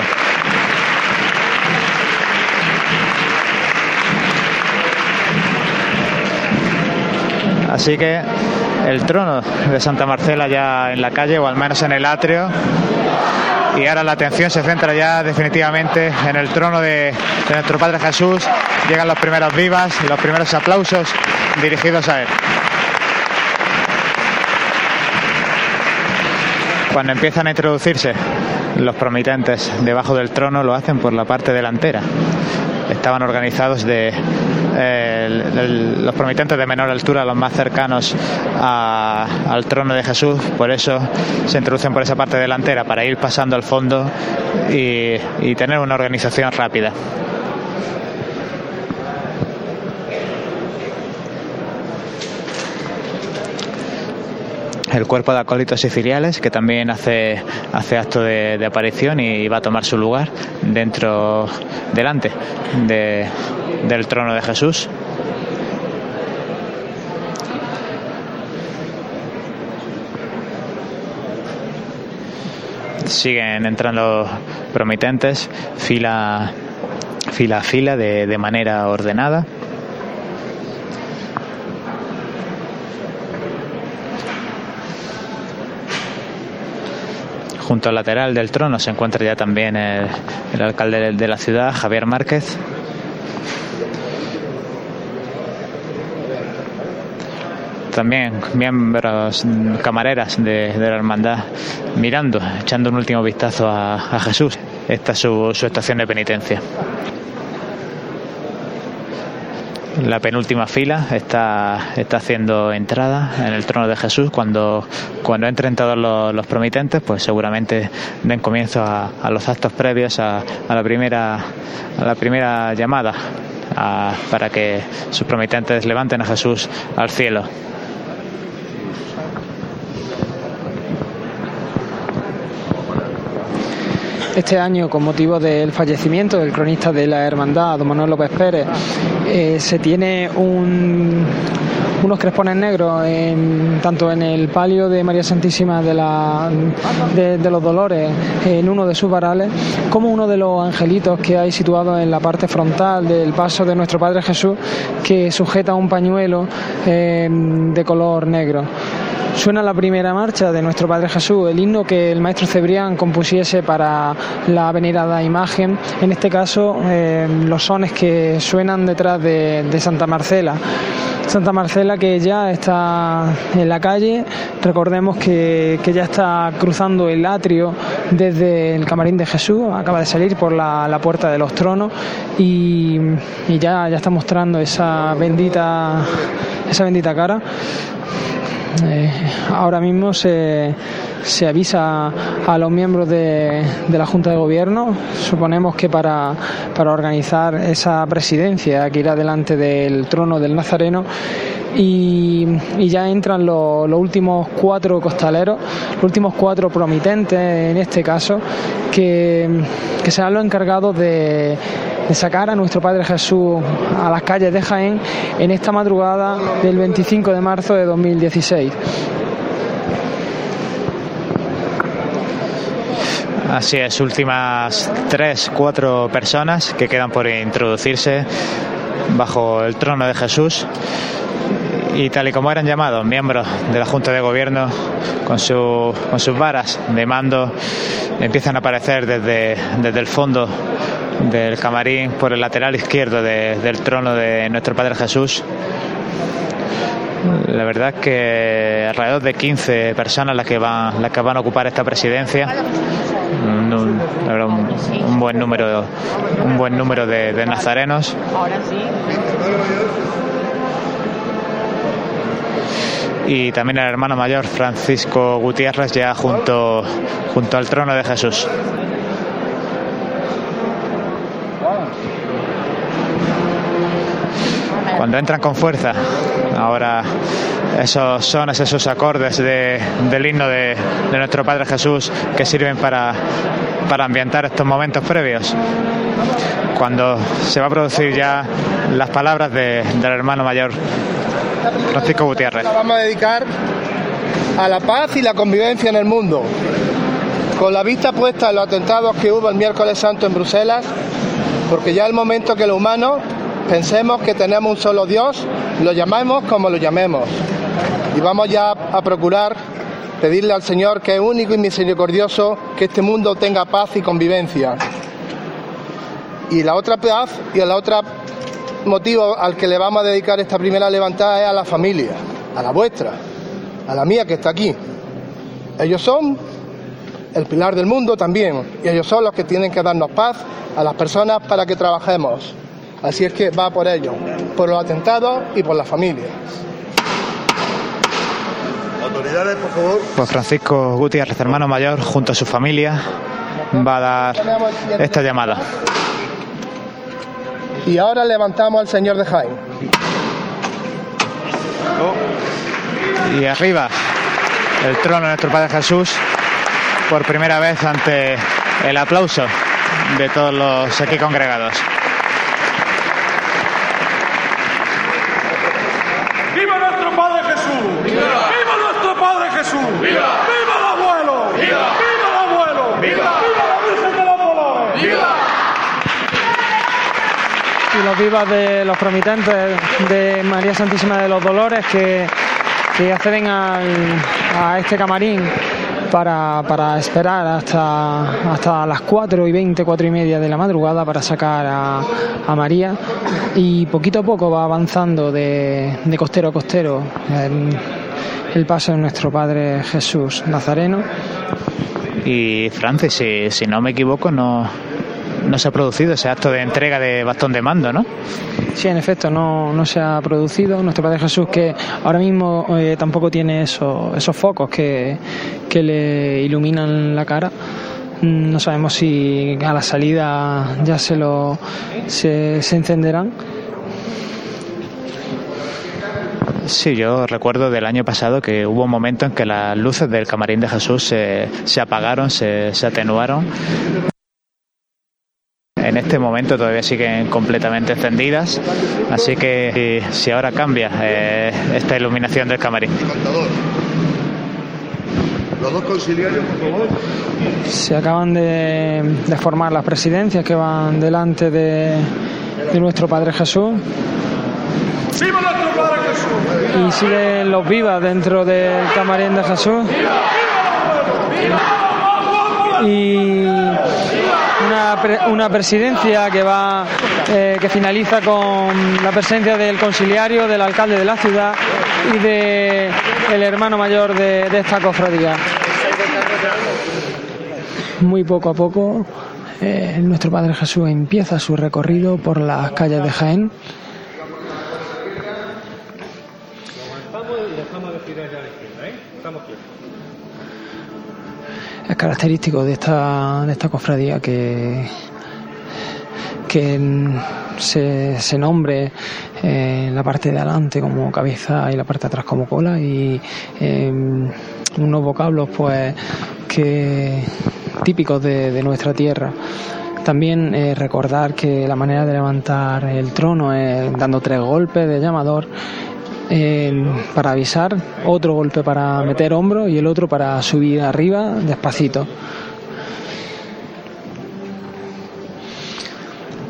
Así que el trono de Santa Marcela ya en la calle o al menos en el atrio y ahora la atención se centra ya definitivamente en el trono de, nuestro Padre Jesús. Llegan los primeros vivas, y los primeros aplausos dirigidos a él. Cuando empiezan a introducirse los promitentes debajo del trono lo hacen por la parte delantera. Estaban organizados de los promitentes de menor altura, los más cercanos al trono de Jesús, por eso se introducen por esa parte delantera, para ir pasando al fondo y tener una organización rápida. El cuerpo de acólitos siciliales, que también hace, hace acto de, aparición y va a tomar su lugar dentro, delante del trono de Jesús. Siguen entrando promitentes, fila, fila a fila, de, de manera ordenada. Junto al lateral del trono se encuentra ya también el, alcalde de la ciudad, Javier Márquez. También miembros, camareras de, la hermandad, mirando, echando un último vistazo a, Jesús. Esta es su estación de penitencia. La penúltima fila está, está haciendo entrada en el trono de Jesús. Cuando, cuando entren todos los, promitentes, pues seguramente den comienzo a, los actos previos a, la, primera, a la primera llamada para que sus promitentes levanten a Jesús al cielo. Este año, con motivo del fallecimiento del cronista de la Hermandad, don Manuel López Pérez, eh, se tiene unos crespones negros tanto en el palio de María Santísima de, la, de, los Dolores, en uno de sus varales, como uno de los angelitos que hay situado en la parte frontal del paso de nuestro Padre Jesús, que sujeta un pañuelo eh, de color negro. Suena la primera marcha de nuestro Padre Jesús, el himno que el maestro Cebrián compusiese para la venerada imagen, en este caso eh, los sones que suenan detrás de, Santa Marcela. Santa Marcela que ya está en la calle, recordemos que, ya está cruzando el atrio desde el camarín de Jesús, acaba de salir por la, puerta de los tronos y, ya, ya está mostrando esa bendita, esa bendita cara. Eh, ahora mismo se, se, avisa a los miembros de, la Junta de Gobierno, suponemos que para, para organizar esa presidencia que irá delante del trono del Nazareno. Y, ya entran los, últimos cuatro costaleros, los últimos cuatro promitentes en este caso, que, que serán los encargados de de sacar a nuestro Padre Jesús a las calles de Jaén en esta madrugada del 25 de marzo de 2016. Así es, últimas tres, cuatro personas que quedan por introducirse bajo el trono de Jesús y tal y como eran llamados miembros de la Junta de Gobierno con, su, con sus varas de mando empiezan a aparecer desde, desde el fondo del camarín por el lateral izquierdo del trono de nuestro Padre Jesús. La verdad es que alrededor de 15 personas las que van, las que van a ocupar esta presidencia. Un, buen número, un buen número de, de nazarenos. y también el hermano mayor Francisco Gutiérrez ya junto, junto al trono de Jesús. Cuando entran con fuerza. Ahora esos sones, esos acordes del himno de, nuestro Padre Jesús que sirven para, para ambientar estos momentos previos. Cuando se va a producir ya las palabras del hermano mayor Francisco Gutiérrez. vamos a dedicar a la paz y la convivencia en el mundo. Con la vista puesta en los atentados que hubo el miércoles santo en Bruselas, porque ya el momento que los humanos Pensemos que tenemos un solo Dios, lo llamemos como lo llamemos. Y vamos ya a procurar pedirle al Señor que es único y misericordioso que este mundo tenga paz y convivencia. Y la otra paz y el otro motivo al que le vamos a dedicar esta primera levantada es a la familia, a la vuestra, a la mía que está aquí. Ellos son el pilar del mundo también, y ellos son los que tienen que darnos paz a las personas para que trabajemos. Así es que va por ello, por los atentados y por la familia. Autoridades, por favor. Pues Francisco Gutiérrez, hermano mayor, junto a su familia, va a dar esta llamada. Y ahora levantamos al Señor de Jaén. Y arriba, el trono de nuestro Padre Jesús, por primera vez ante el aplauso de todos los aquí congregados. Jesús! ¡Viva! ¡Viva el abuelo! ¡Viva! ¡Viva el abuelo! ¡Viva! ¡Viva la Virgen de los Dolores! ¡Viva! Y vivas de los promitentes de María Santísima de los Dolores que, que acceden a este camarín para, para, esperar hasta, hasta las 4 y 20, 4 y media de la madrugada para sacar a, María y poquito a poco va avanzando de, de costero a costero el paso de nuestro Padre Jesús Nazareno. Y Francis, si, no me equivoco, no, no se ha producido ese acto de entrega de bastón de mando, ¿no? Sí, en efecto, no, no se ha producido. Nuestro Padre Jesús, que ahora mismo eh, tampoco tiene esos, esos focos que, que le iluminan la cara. Mm, no sabemos si a la salida ya se, lo, se, se encenderán. Sí, yo recuerdo del año pasado que hubo un momento en que las luces del camarín de Jesús se, se apagaron, se, se atenuaron. En este momento todavía siguen completamente encendidas, así que si, si ahora cambia eh, esta iluminación del camarín. Los dos conciliarios, por favor. Se acaban de, de formar las presidencias que van delante de, de nuestro Padre Jesús ¡Viva nuestro Padre Jesús! y siguen los vivas dentro del camarín de Jesús. Y una, pre- una presidencia que va eh, que finaliza con la presencia del conciliario, del alcalde de la ciudad y de el hermano mayor de, de esta cofradía. Muy poco a poco eh, nuestro Padre Jesús empieza su recorrido por las calles de Jaén. Es característico de esta, de esta cofradía que, que se, nombre eh, la parte de adelante como cabeza y la parte de atrás como cola y eh, unos vocablos pues que típicos de, de nuestra tierra. También eh, recordar que la manera de levantar el trono es dando tres golpes de llamador eh, para avisar, otro golpe para meter hombro y el otro para subir arriba despacito.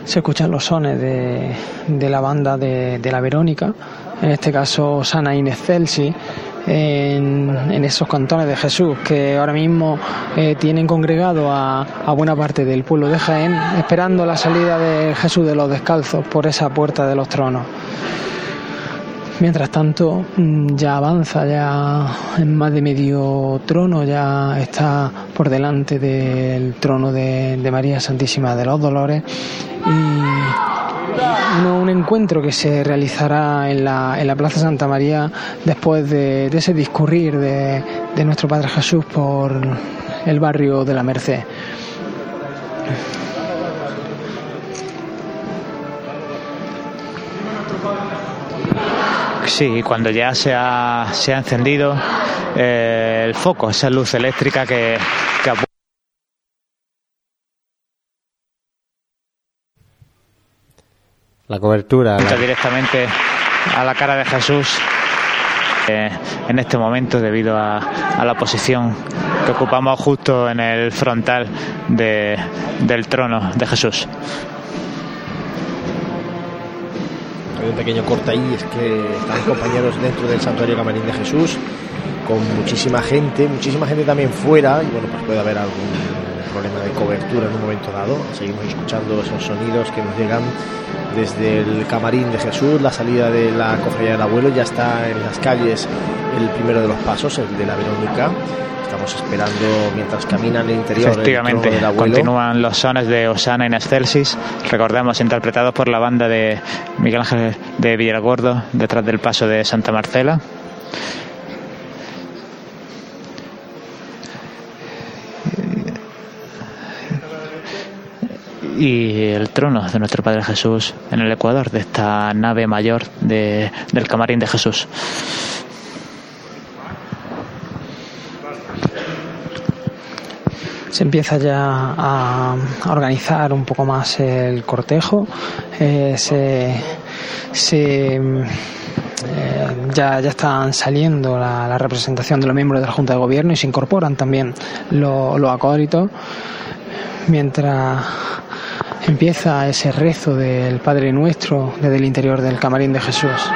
Se escuchan los sones de, de la banda de, la Verónica, en este caso Sana in en esos cantones de Jesús que ahora mismo eh, tienen congregado a, a buena parte del pueblo de Jaén, esperando la salida de Jesús de los Descalzos por esa puerta de los tronos. Mientras tanto, mm, ya avanza, ya en más de medio trono, ya está por delante del trono de, María Santísima de los Dolores y uno- un encuentro que se realizará en la, en la Plaza Santa María después de, de ese discurrir de, de nuestro Padre Jesús por el barrio de la Merced. Sí, cuando ya se ha, se ha encendido eh, el foco, esa luz eléctrica que, que La cobertura. la- directamente a la cara de Jesús eh, en este momento debido a, a la posición que ocupamos justo en el frontal de- del trono de Jesús. Hay un pequeño corte ahí, es que están compañeros dentro del Santuario Camarín de Jesús, con muchísima gente, muchísima gente también fuera, y bueno, pues puede haber algún problema de cobertura en un momento dado. Seguimos escuchando esos sonidos que nos llegan desde el Camarín de Jesús, la salida de la Cofradía del Abuelo, ya está en las calles el primero de los pasos, el de la Verónica. Estamos esperando mientras camina en el interior el Efectivamente, trono del continúan los sones de Osana in Excelsis, recordemos, interpretados por la banda de Miguel Ángel de Villargordo, detrás del paso de Santa Marcela. Y el trono de nuestro Padre Jesús en el Ecuador, de esta nave mayor de- del camarín de Jesús. se empieza ya a, organizar un poco más el cortejo, eh, se, se, eh, ya, ya están saliendo la, representación de los miembros de la Junta de Gobierno y se incorporan también lo- los acólitos, mientras empieza ese rezo del Padre Nuestro desde el interior del camarín de Jesús.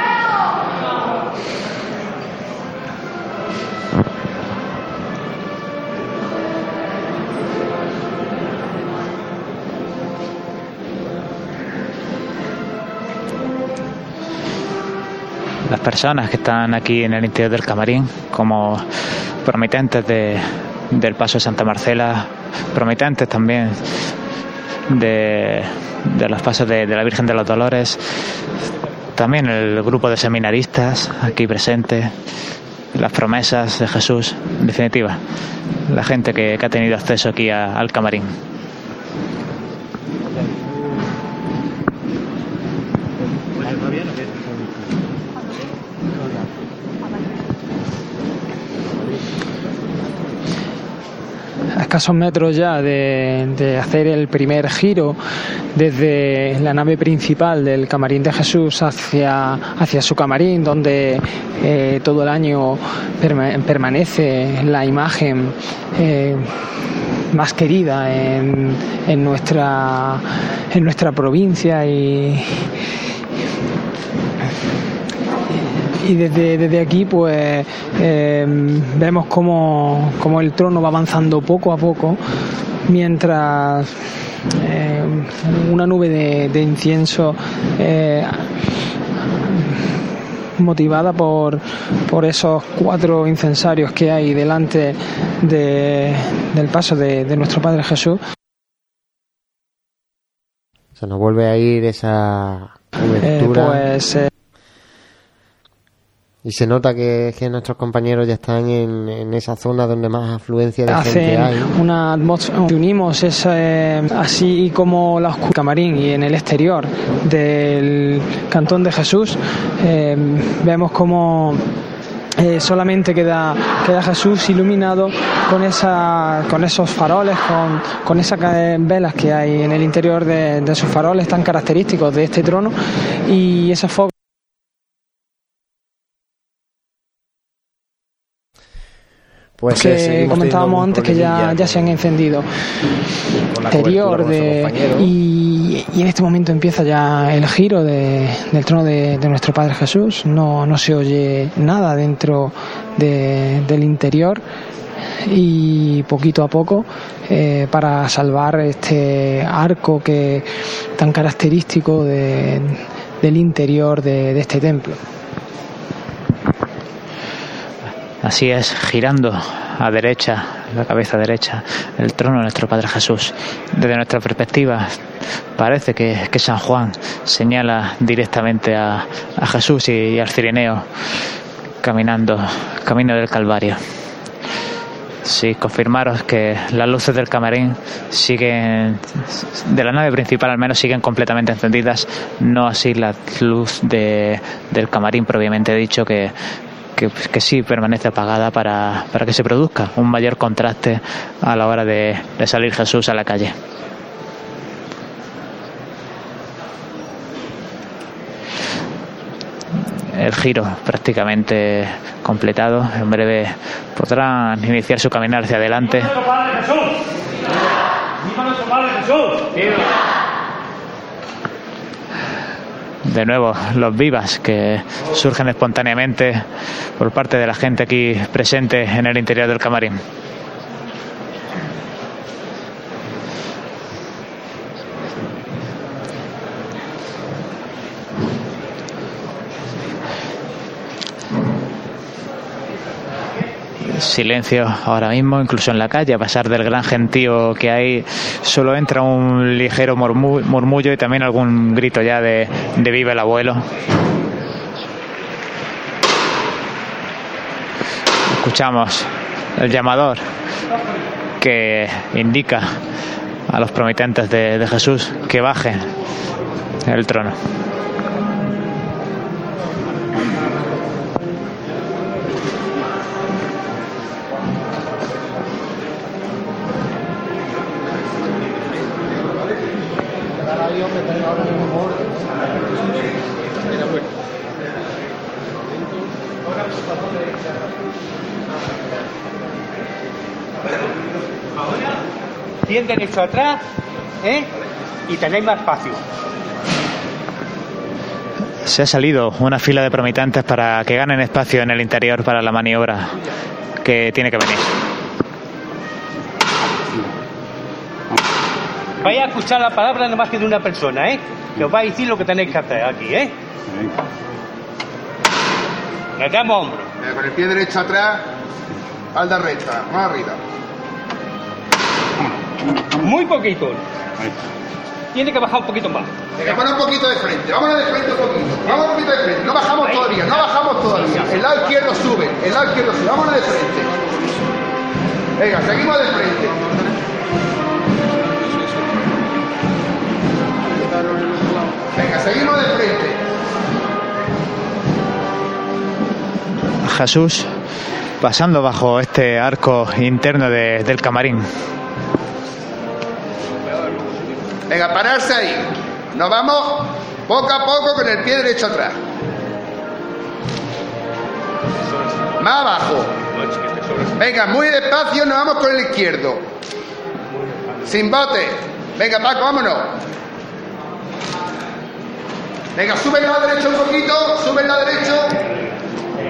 las personas que están aquí en el interior del camarín como promitentes de, del paso de Santa Marcela, promitentes también de, de los pasos de, la Virgen de los Dolores, también el grupo de seminaristas aquí presente, las promesas de Jesús, en definitiva, la gente que, ha tenido acceso aquí al camarín. Escasos metros ya de, hacer el primer giro desde la nave principal del camarín de Jesús hacia, hacia su camarín, donde eh, todo el año perma- permanece la imagen eh, más querida en, en nuestra, en nuestra provincia y, y desde, desde aquí pues eh, vemos cómo, cómo el trono va avanzando poco a poco mientras eh, una nube de, de incienso eh, motivada por, por esos cuatro incensarios que hay delante de- del paso de, de nuestro Padre Jesús. Se nos vuelve a ir esa eh, pues eh, Y se nota que, que nuestros compañeros ya están en, en esa zona donde más afluencia de gente hacen hay. una atmósfera unimos ese, así como la oscuridad camarín y en el exterior del cantón de Jesús eh, vemos como eh, solamente queda, queda Jesús iluminado con esa con esos faroles con, con esas velas que hay en el interior de, de sus faroles tan característicos de este trono y esos focos Pues eh, que comentábamos antes que ya, ya se han encendido. con de, y, y en este momento empieza ya el giro de- del trono de, de nuestro Padre Jesús. No, no se oye nada dentro de- del interior. Y poquito a poco eh, para salvar este arco que tan característico de- del interior de- de este templo Así es, girando a derecha, la cabeza derecha, el trono de nuestro Padre Jesús. Desde nuestra perspectiva, parece que, San Juan señala directamente a, Jesús y, al Cirineo caminando, camino del Calvario. Sí, confirmaros que las luces del camarín siguen, de la nave principal al menos, siguen completamente encendidas, no así la luz de, del camarín propiamente dicho, que, que, que sí permanece apagada para, para que se produzca un mayor contraste a la hora de, de salir Jesús a la calle. el giro prácticamente completado. En breve podrán iniciar su caminar hacia adelante. nuestro Padre Jesús! ¡Viva nuestro Padre Jesús! De nuevo, los vivas que surgen espontáneamente por parte de la gente aquí presente en el interior del camarín. Silencio ahora mismo, incluso en la calle, a pesar del gran gentío que hay, solo entra un ligero murmu- murmullo y también algún grito ya de, de viva el abuelo. Escuchamos el llamador que indica a los promitentes de, de Jesús que bajen el trono. Bien derecho atrás, ¿eh? Y tenéis más espacio. Se ha salido una fila de promitentes para que ganen espacio en el interior para la maniobra que tiene que venir. Vais a escuchar la palabra no más que de una persona, ¿eh? Que os va a decir lo que tenéis que hacer aquí, ¿eh? Metemos hombros. Eh, con el pie derecho atrás, alda recta, más arriba. Vámonos. Muy poquito. Tiene que bajar un poquito más. Venga, pon un poquito de frente, vámonos de frente un poquito. Vamos un poquito de frente, no bajamos todavía, no bajamos todavía. El lado izquierdo sube, el lado izquierdo sube, vámonos de frente. Venga, seguimos de frente. Venga, seguimos de frente. Jesús pasando bajo este arco interno de- del camarín. Venga, pararse ahí. Nos vamos poco a poco con el pie derecho atrás. Más abajo. Venga, muy despacio, nos vamos con el izquierdo. Sin bote. Venga, Paco, vámonos. Venga, sube el lado derecho un poquito, sube el lado derecho.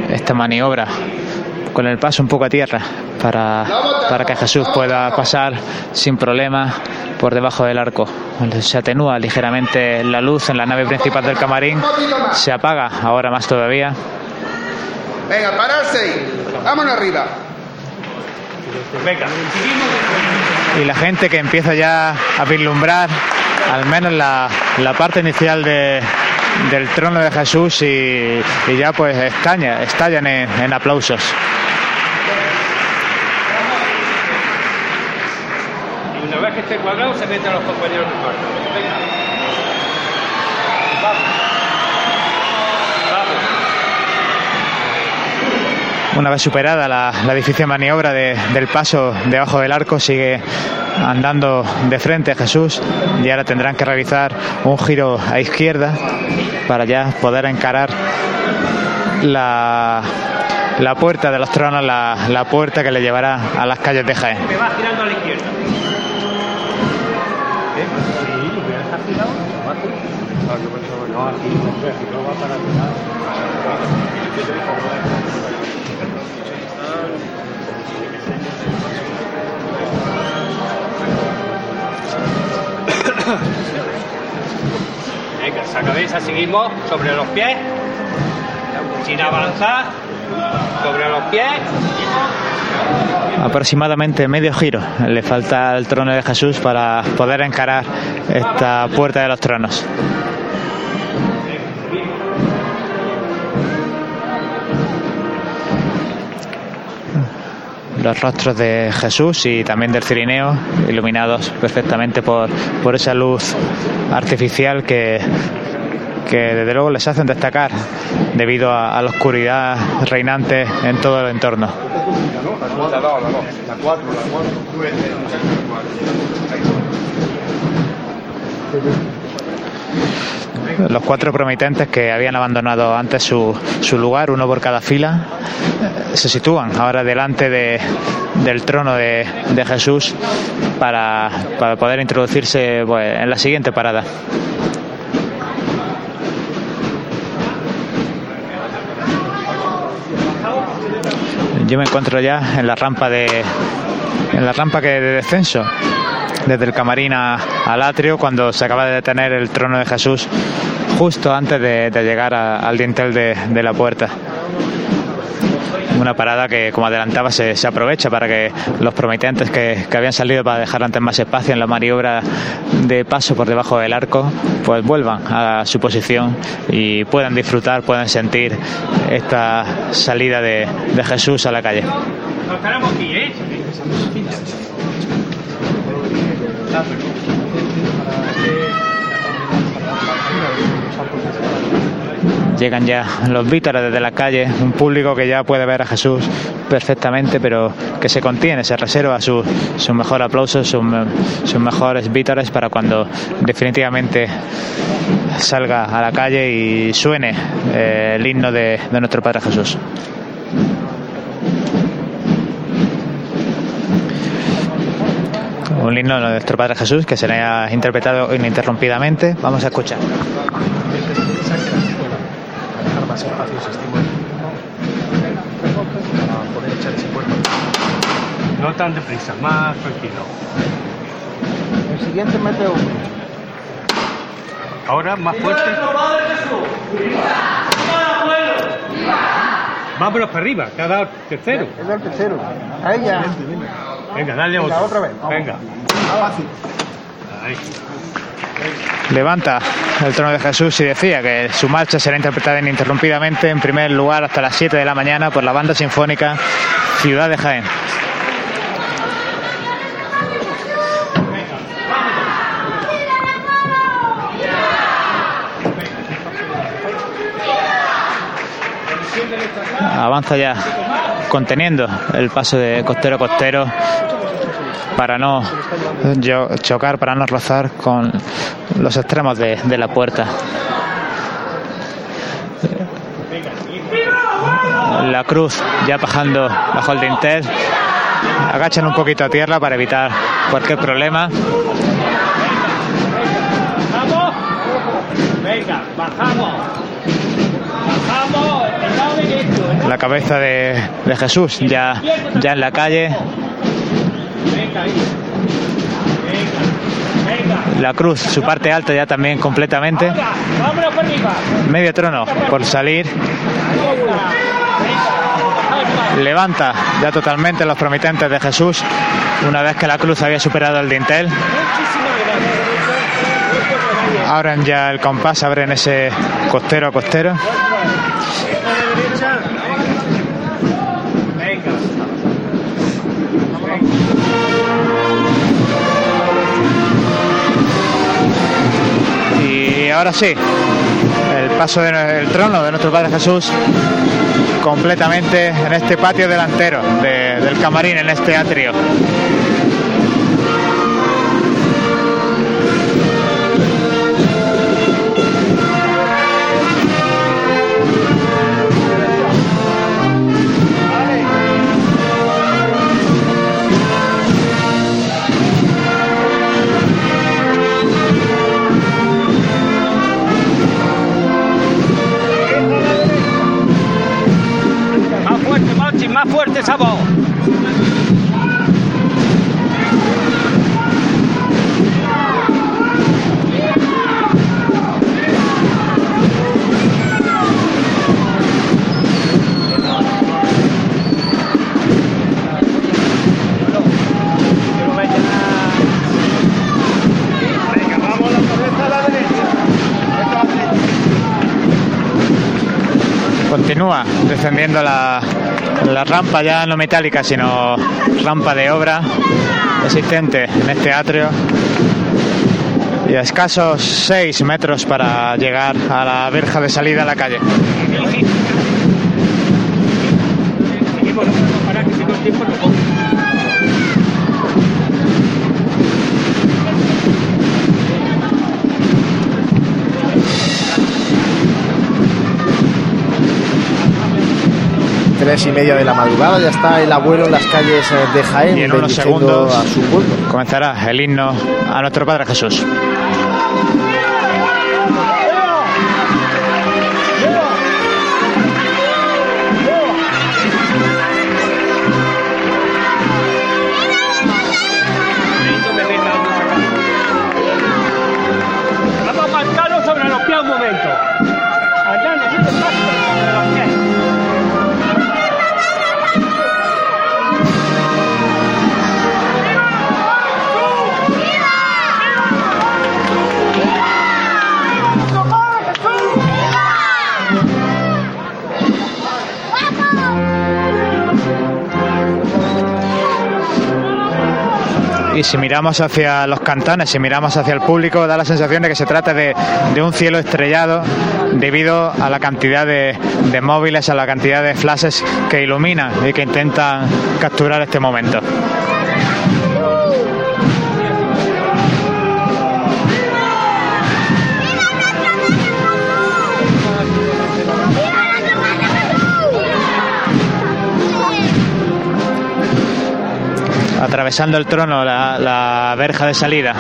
esta maniobra con el paso un poco a tierra para, para que Jesús pueda pasar sin problema por debajo del arco. Se atenúa ligeramente la luz en la nave principal del camarín, se apaga ahora más todavía. Venga, pararse ahí. Vámonos arriba. Venga, seguimos. y la gente que empieza ya a vislumbrar al menos la, la parte inicial de- del trono de Jesús y, ya pues estalla- estallan en, en aplausos. Y una vez que esté cuadrado, se meten los compañeros de cuarto. Venga. Vamos. Vamos. Una vez superada la, la difícil maniobra de- del paso debajo del arco, sigue andando de frente Jesús y ahora tendrán que realizar un giro a izquierda para ya poder encarar la, la puerta de los tronos, la, la puerta que le llevará a las calles de Jaén. Girando a la izquierda. Esa cabeza seguimos sobre los pies, sin avanzar, sobre los pies. aproximadamente medio giro le falta al trono de Jesús para poder encarar esta puerta de los tronos. Los rostros de Jesús y también del Cirineo iluminados perfectamente por, por esa luz artificial que, que desde luego les hacen destacar debido a, la oscuridad reinante en todo el entorno. La 2, la 2. La 4, la 4. Los cuatro promitentes que habían abandonado antes su, su lugar, uno por cada fila, se sitúan ahora delante de- del trono de, de Jesús para, para poder introducirse pues, en la siguiente parada. Yo me encuentro ya en la rampa de en la rampa que de descenso desde el camarín al atrio cuando se acaba de detener el trono de Jesús justo antes de, llegar al dintel de la puerta. Una parada que, como adelantaba, se, se aprovecha para que los promitentes que, que habían salido para dejar antes más espacio en la maniobra de paso por debajo del arco, pues vuelvan a su posición y puedan disfrutar, puedan sentir esta salida de, de Jesús a la calle. Nos Llegan ya los vítores desde la calle, un público que ya puede ver a Jesús perfectamente, pero que se contiene, se reserva sus su mejor aplausos, sus, me- sus mejores vítores para cuando definitivamente salga a la calle y suene eh, el himno de, de nuestro Padre Jesús. Un himno de nuestro Padre Jesús que será interpretado ininterrumpidamente. Vamos a escuchar. Más espacio se estima para poder echar ese cuerpo. No tan deprisa, más tranquilo. El siguiente mete uno. Ahora más fuerte. Vámonos para arriba, cada tercero. Es el tercero. Ahí ya. Venga, dale Venga, otro. otra vez. Venga. Levanta el trono de Jesús y decía que su marcha será interpretada ininterrumpidamente en primer lugar hasta las 7 de la mañana por la banda sinfónica Ciudad de Jaén. avanza ya conteniendo el paso de costero a costero para no chocar, para no rozar con los extremos de, de la puerta. La cruz ya bajando bajo el dintel. Agachan un poquito a tierra para evitar cualquier problema. Venga, bajamos. Bajamos. La cabeza de, de Jesús ya, ya en la calle. La cruz, su parte alta ya también completamente. Medio trono por salir. Levanta ya totalmente los promitentes de Jesús una vez que la cruz había superado el dintel. Abren ya el compás, abren ese costero a costero. Ahora sí, el paso del trono de nuestro Padre Jesús completamente en este patio delantero del camarín, en este atrio. Voz. continúa descendiendo la, la rampa ya no metálica, sino rampa de obra existente en este atrio. Y a escasos 6 metros para llegar a la verja de salida a la calle. Tres y media de la madrugada. Ya está el abuelo en las calles eh, de Jaén. Y en unos segundos a su comenzará el himno a nuestro Padre Jesús. Si miramos hacia los cantones, si miramos hacia el público, da la sensación de que se trata de, un cielo estrellado debido a la cantidad de, de, móviles, a la cantidad de flashes que iluminan y que intentan capturar este momento. Atravesando el trono, la, la verja de salida.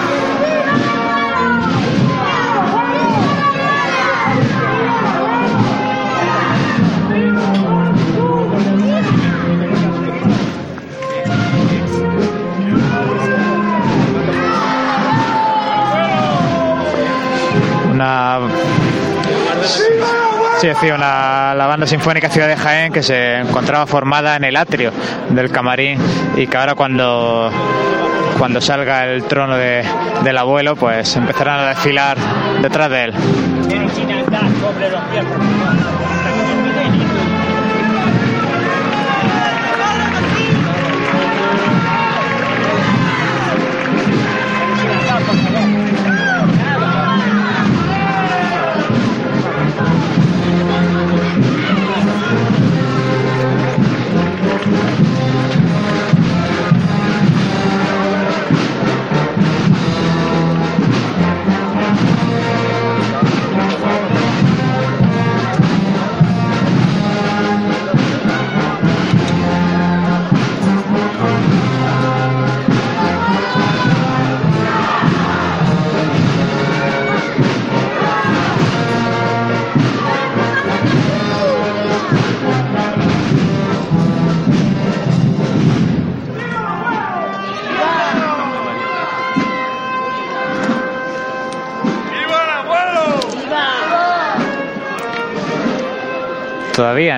Una Decía, una, la banda sinfónica Ciudad de Jaén que se encontraba formada en el atrio del camarín y que ahora cuando cuando salga el trono de, del abuelo, pues empezarán a desfilar detrás de él.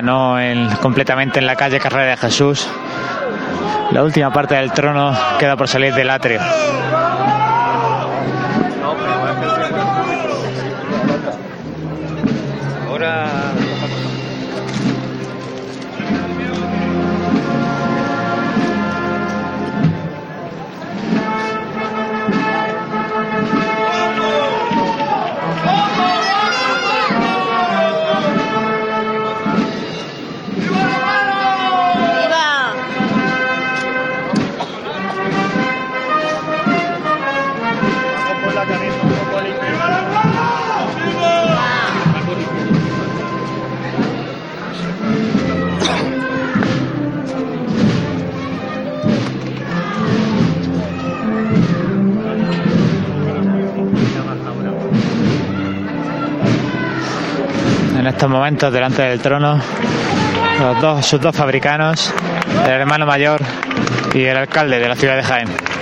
No en, completamente en la calle Carrera de Jesús. La última parte del trono queda por salir del atrio. Estos momentos delante del trono los dos, sus dos fabricanos, el hermano mayor y el alcalde de la ciudad de Jaén.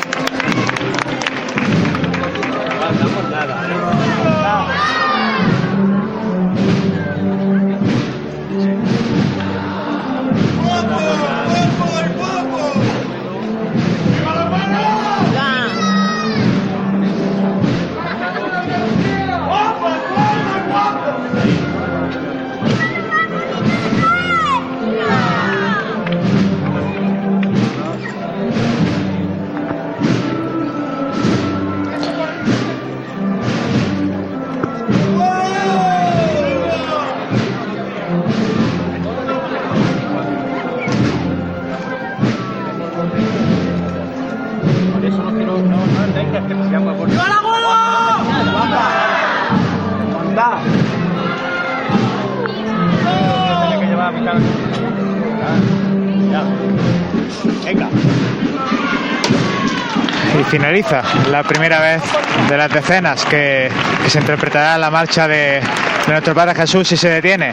La primera vez de las decenas que, se interpretará la marcha de, nuestro Padre Jesús y se detiene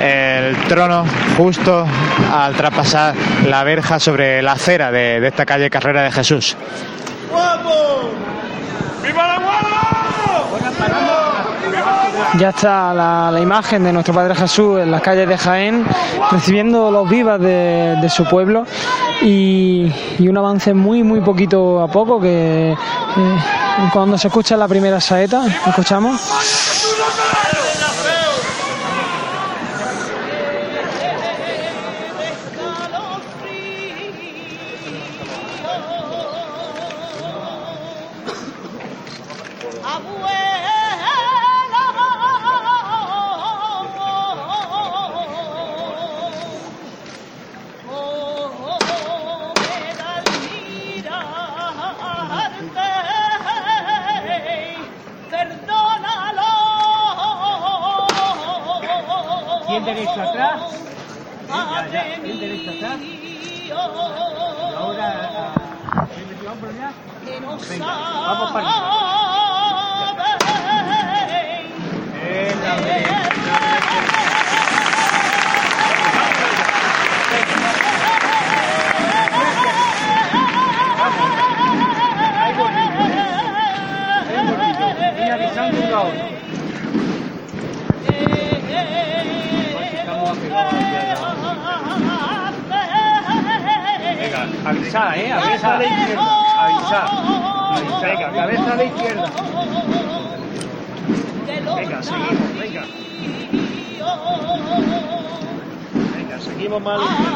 el trono justo al traspasar la verja sobre la acera de, esta calle Carrera de Jesús. Ya está la, imagen de nuestro Padre Jesús en las calles de Jaén, recibiendo los vivas de su pueblo y, y un avance muy, muy poquito a poco que eh, cuando se escucha la primera saeta, escuchamos. Venga, seguimos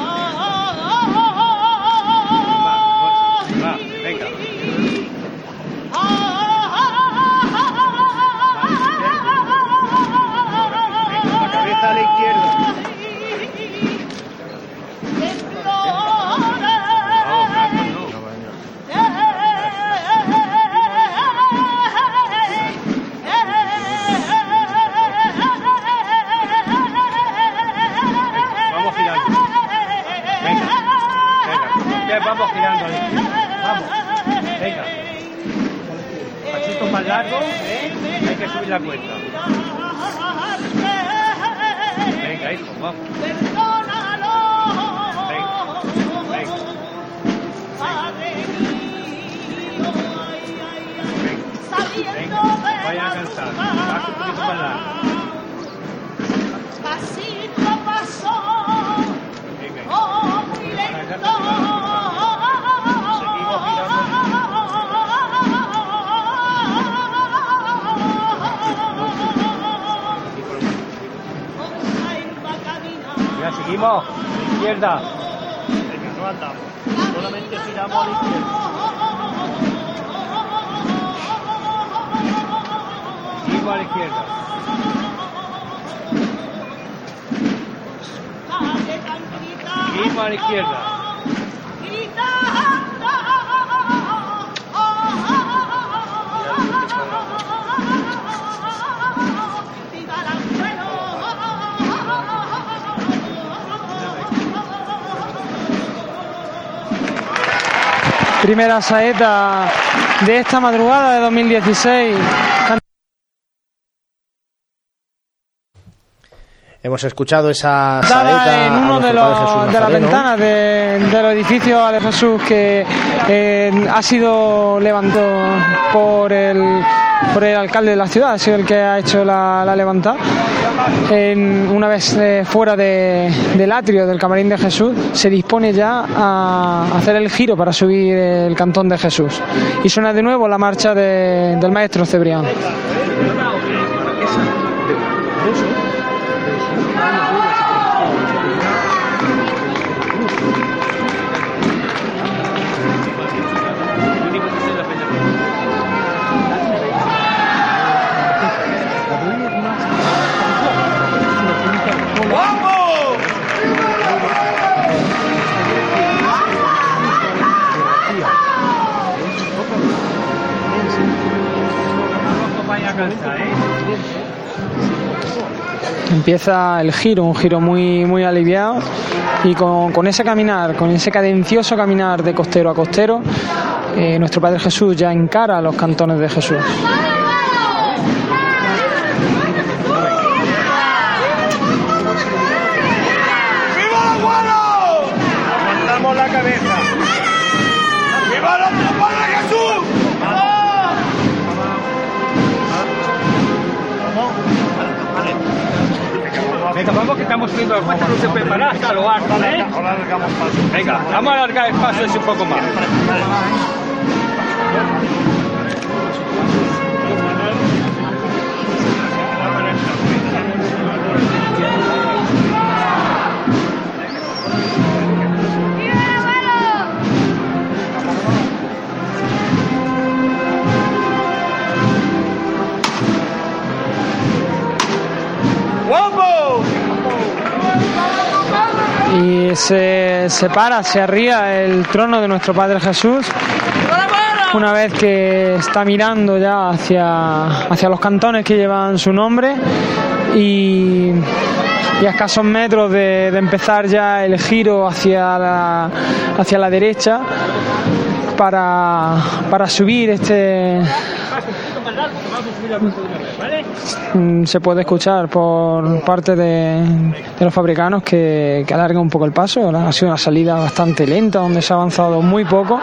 Primera saeta de esta madrugada de 2016. Hemos escuchado esa saeta en uno de, los, de las ventanas de- del edificio de Jesús que eh, ha sido levantado por el, por el alcalde de la ciudad, ha sido el que ha hecho la, la levantada. Una vez eh, fuera de- del atrio del camarín de Jesús, se dispone ya a hacer el giro para subir el cantón de Jesús. Y suena de nuevo la marcha de- del maestro Cebrián. Empieza el giro, un giro muy, muy aliviado y con, ese caminar, con ese cadencioso caminar de costero a costero, eh, nuestro Padre Jesús ya encara los cantones de Jesús. Vamos que estamos subiendo la cuesta, no se prepara hasta lo alto, ¿eh? Venga, vamos a alargar el paso un poco más. Y se, se para, se arría el trono de nuestro Padre Jesús. Una vez que está mirando ya hacia, hacia los cantones que llevan su nombre y, y a escasos metros de, de empezar ya el giro hacia la, hacia la derecha para, para subir este, Mm, se puede escuchar por parte de, de los fabricanos que, que alarga un poco el paso. ¿verdad? Ha sido una salida bastante lenta donde se ha avanzado muy poco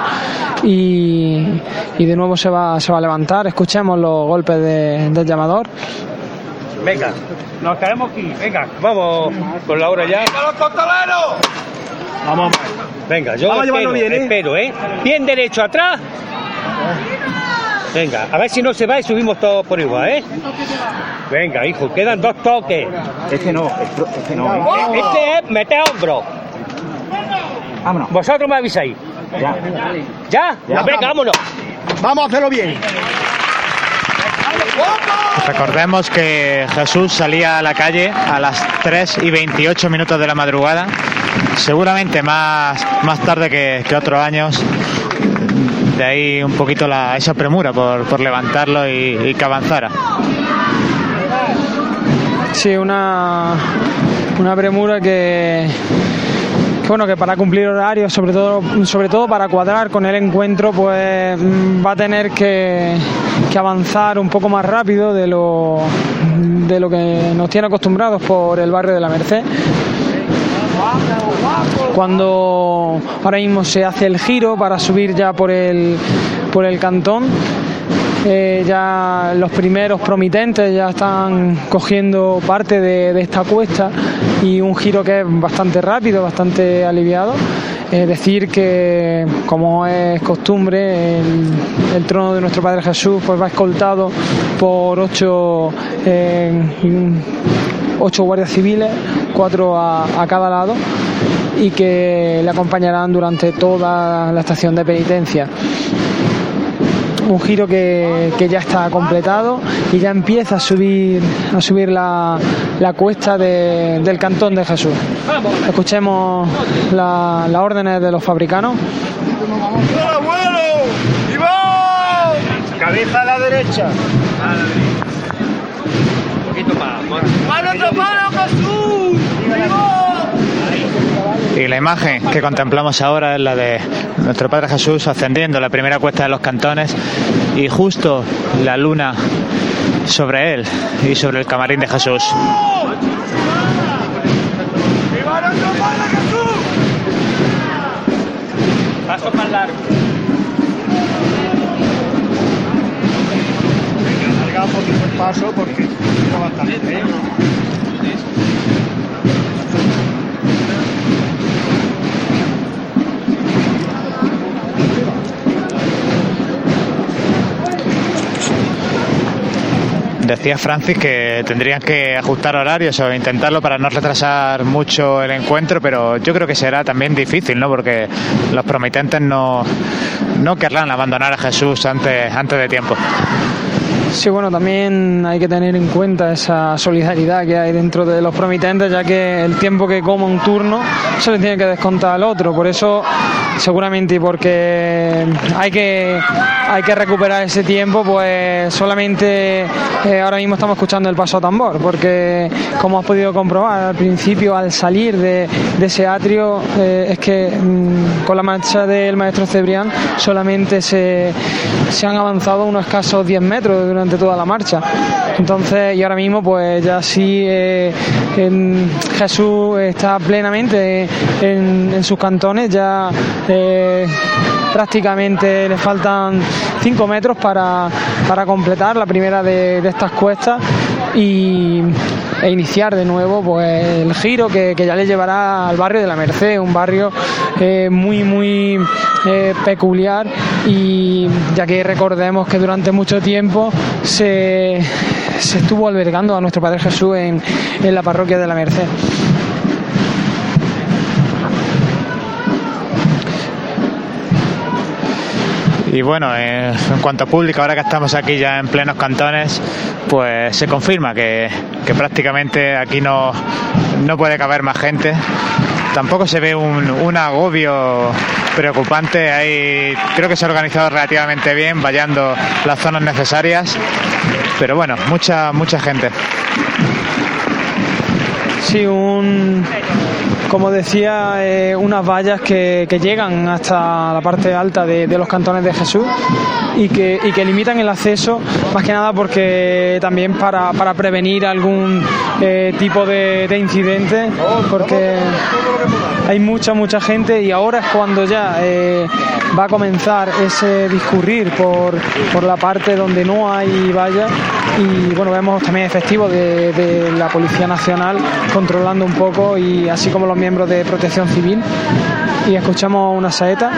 y, y de nuevo se va, se va a levantar. Escuchemos los golpes de- del llamador. Venga, nos caemos aquí. Venga, vamos con la hora ya. ¡Viva los costaleros! Vamos. Venga, yo Vamos a espero, llevarlo bien, ¿eh? espero, ¿eh? Bien derecho atrás Venga, a ver si no se va y subimos todos por igual, ¿eh? Venga, hijo, quedan dos toques. Este no, este no. ¿eh? Este es meter hombro. Vámonos. Vosotros me avisáis. Ya. ¿Ya? Ya. Venga, vámonos. Vamos a hacerlo bien. Recordemos que Jesús salía a la calle a las 3 y 28 minutos de la madrugada, seguramente más, más tarde que, que otros años. De ahí un poquito esa premura por, por levantarlo y, que avanzara. Sí, una, una premura que, que, bueno que para cumplir horarios, sobre todo, sobre todo para cuadrar con el encuentro, pues mm, va a tener que, que avanzar un poco más rápido de lo, de lo que nos tiene acostumbrados por el barrio de la Merced. Cuando ahora mismo se hace el giro para subir ya por el, por el cantón, eh, ya los primeros promitentes ya están cogiendo parte de, esta cuesta y un giro que es bastante rápido, bastante aliviado. Es decir, que como es costumbre, el, el, trono de nuestro Padre Jesús pues va escoltado por ocho, eh, ocho guardias civiles, cuatro a, a cada lado y que le acompañarán durante toda la estación de penitencia un giro que, que, ya está completado y ya empieza a subir a subir la, la cuesta de, del cantón de Jesús. Escuchemos las la órdenes de los fabricanos. abuelo! ¡Iván! Cabeza a la derecha. A la derecha. Un poquito más. ¡Mano otra mano, Jesús! Y la imagen que contemplamos ahora es la de nuestro Padre Jesús ascendiendo la primera cuesta de los cantones y justo la luna sobre él y sobre el camarín de Jesús. Paso más largo. Venga, salga un paso porque no bastante. ¿eh? Decía Francis que tendrían que ajustar horarios o intentarlo para no retrasar mucho el encuentro, pero yo creo que será también difícil, ¿no? Porque los promitentes no, no querrán abandonar a Jesús antes, antes de tiempo. Sí, bueno, también hay que tener en cuenta esa solidaridad que hay dentro de los promitentes, ya que el tiempo que coma un turno se le tiene que descontar al otro. Por eso, seguramente, y porque hay que, hay que recuperar ese tiempo, pues solamente eh, ahora mismo estamos escuchando el paso a tambor, porque como has podido comprobar al principio, al salir de, ese atrio, eh, es que mmm, con la marcha del maestro Cebrián solamente se, se han avanzado unos escasos 10 metros durante toda la marcha. Entonces, y ahora mismo, pues ya sí, eh, Jesús está plenamente en, sus cantones, ya eh, prácticamente le faltan 5 metros para, para, completar la primera de estas cuestas y, e iniciar de nuevo pues el giro que, que, ya le llevará al barrio de la Merced, un barrio eh, muy muy eh, peculiar y ya que recordemos que durante mucho tiempo se, se estuvo albergando a nuestro Padre Jesús en, en la parroquia de la Merced. Y bueno, eh, en cuanto a público, ahora que estamos aquí ya en plenos cantones, pues se confirma que, que prácticamente aquí no, no puede caber más gente. Tampoco se ve un, un agobio preocupante. Hay, creo que se ha organizado relativamente bien, vallando las zonas necesarias. Pero bueno, mucha, mucha gente. Sí, un, como decía, eh, unas vallas que, que, llegan hasta la parte alta de, de los cantones de Jesús y que, y que, limitan el acceso, más que nada porque también para, para prevenir algún eh, tipo de, de, incidente, porque hay mucha, mucha gente y ahora es cuando ya eh, va a comenzar ese discurrir por, por la parte donde no hay vallas y bueno, vemos también efectivos de, de la Policía Nacional controlando un poco y así como los miembros de protección civil y escuchamos una saeta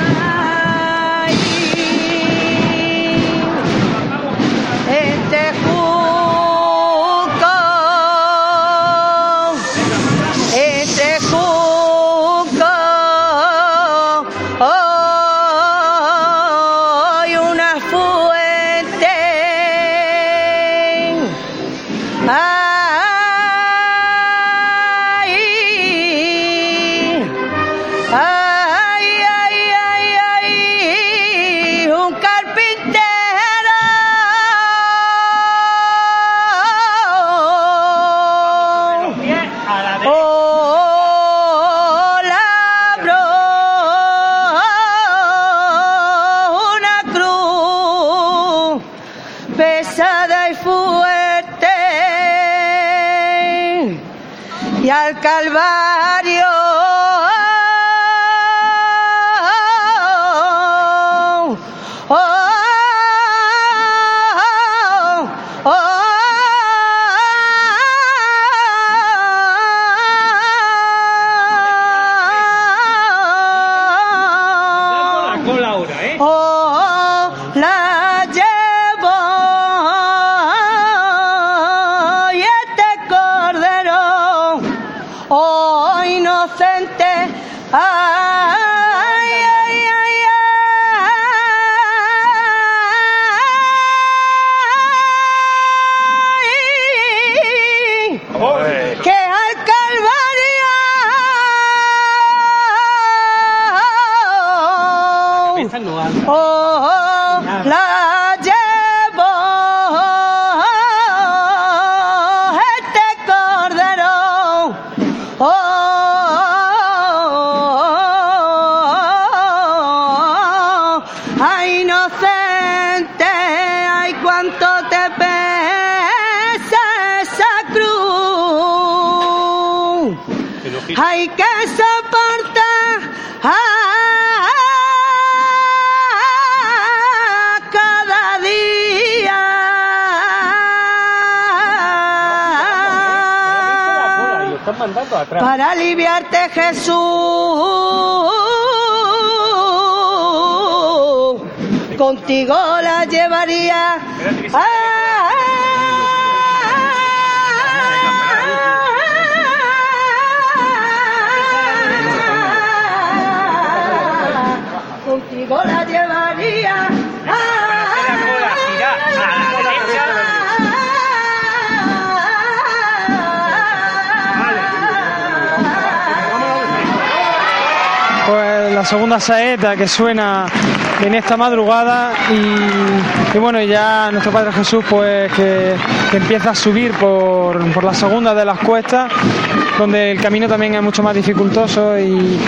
mandando atrás. Para aliviarte Jesús. Contigo la llevaría. Contigo la la segunda saeta que suena en esta madrugada y, bueno, ya nuestro Padre Jesús pues que, empieza a subir por, por la segunda de las cuestas, donde el camino también es mucho más dificultoso y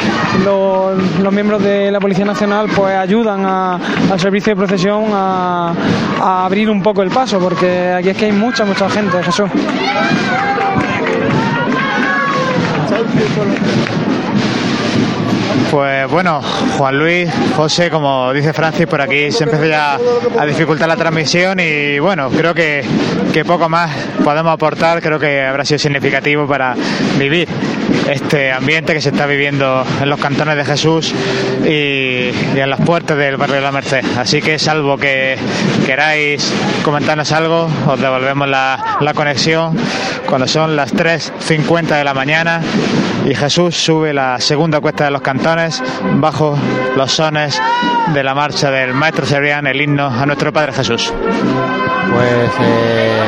los, los miembros de la Policía Nacional pues ayudan al servicio de procesión a abrir un poco el paso, porque aquí es que hay mucha, mucha gente, Jesús. Pues bueno, Juan Luis, José, como dice Francis, por aquí se empieza ya a dificultar la transmisión y bueno, creo que, que poco más podemos aportar, creo que habrá sido significativo para vivir este ambiente que se está viviendo en los cantones de Jesús y, en las puertas del barrio de la Merced. Así que salvo que queráis comentarnos algo, os devolvemos la, la conexión cuando son las 3.50 de la mañana y Jesús sube la segunda cuesta de los cantones bajo los sones de la marcha del maestro Sebrián, el himno a nuestro Padre Jesús. Pues eh,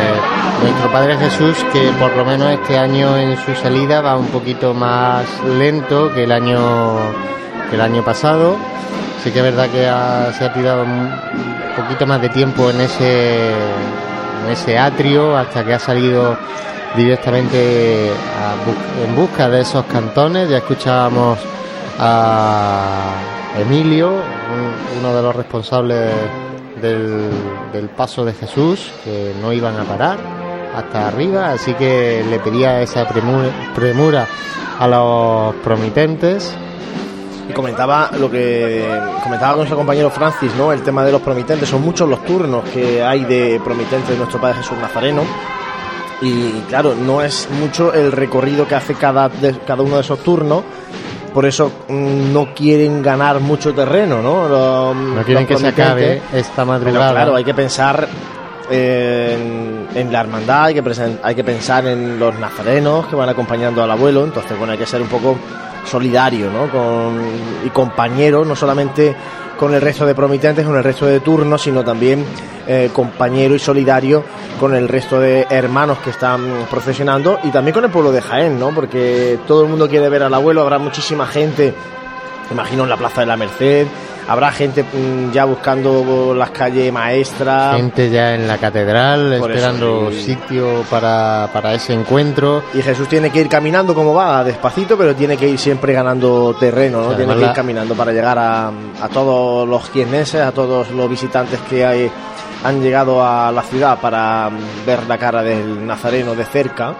nuestro Padre Jesús, que por lo menos este año en su salida va un poquito más lento que el año el año pasado. Sí que es verdad que se ha tirado un poquito más de tiempo en ese en ese atrio hasta que ha salido directamente en busca de esos cantones. Ya escuchábamos a Emilio, un- uno de los responsables del, del paso de Jesús, que no iban a parar hasta arriba, así que le pedía esa premura, a los promitentes. Y comentaba lo que comentaba con nuestro compañero Francis, ¿no? El tema de los promitentes. Son muchos los turnos que hay de promitentes de nuestro Padre Jesús Nazareno. Y claro, no es mucho el recorrido que hace cada, cada uno de esos turnos. Por eso mm, no quieren ganar mucho terreno, ¿no? Los- No quieren que se acabe esta Pero madrugada. claro, hay que pensar en, en la hermandad, hay que, presen- hay que pensar en los nazarenos que van acompañando al abuelo, entonces bueno, hay que ser un poco solidario ¿no? con, y compañero, no solamente con el resto de promitentes, con el resto de turnos, sino también eh, compañero y solidario con el resto de hermanos que están procesionando y también con el pueblo de Jaén, ¿no? porque todo el mundo quiere ver al abuelo, habrá muchísima gente imagino en la Plaza de la Merced, habrá gente mm, ya buscando las calles maestras. Gente ya en la catedral Por eso, esperando sitio para, para ese encuentro. Y Jesús tiene que ir caminando como va, despacito, pero tiene que ir siempre ganando terreno, ¿no? Tiene que ir caminando para llegar a, a todos los quieneses, a todos los visitantes que hay han llegado a la ciudad para ver la cara del Nazareno de cerca.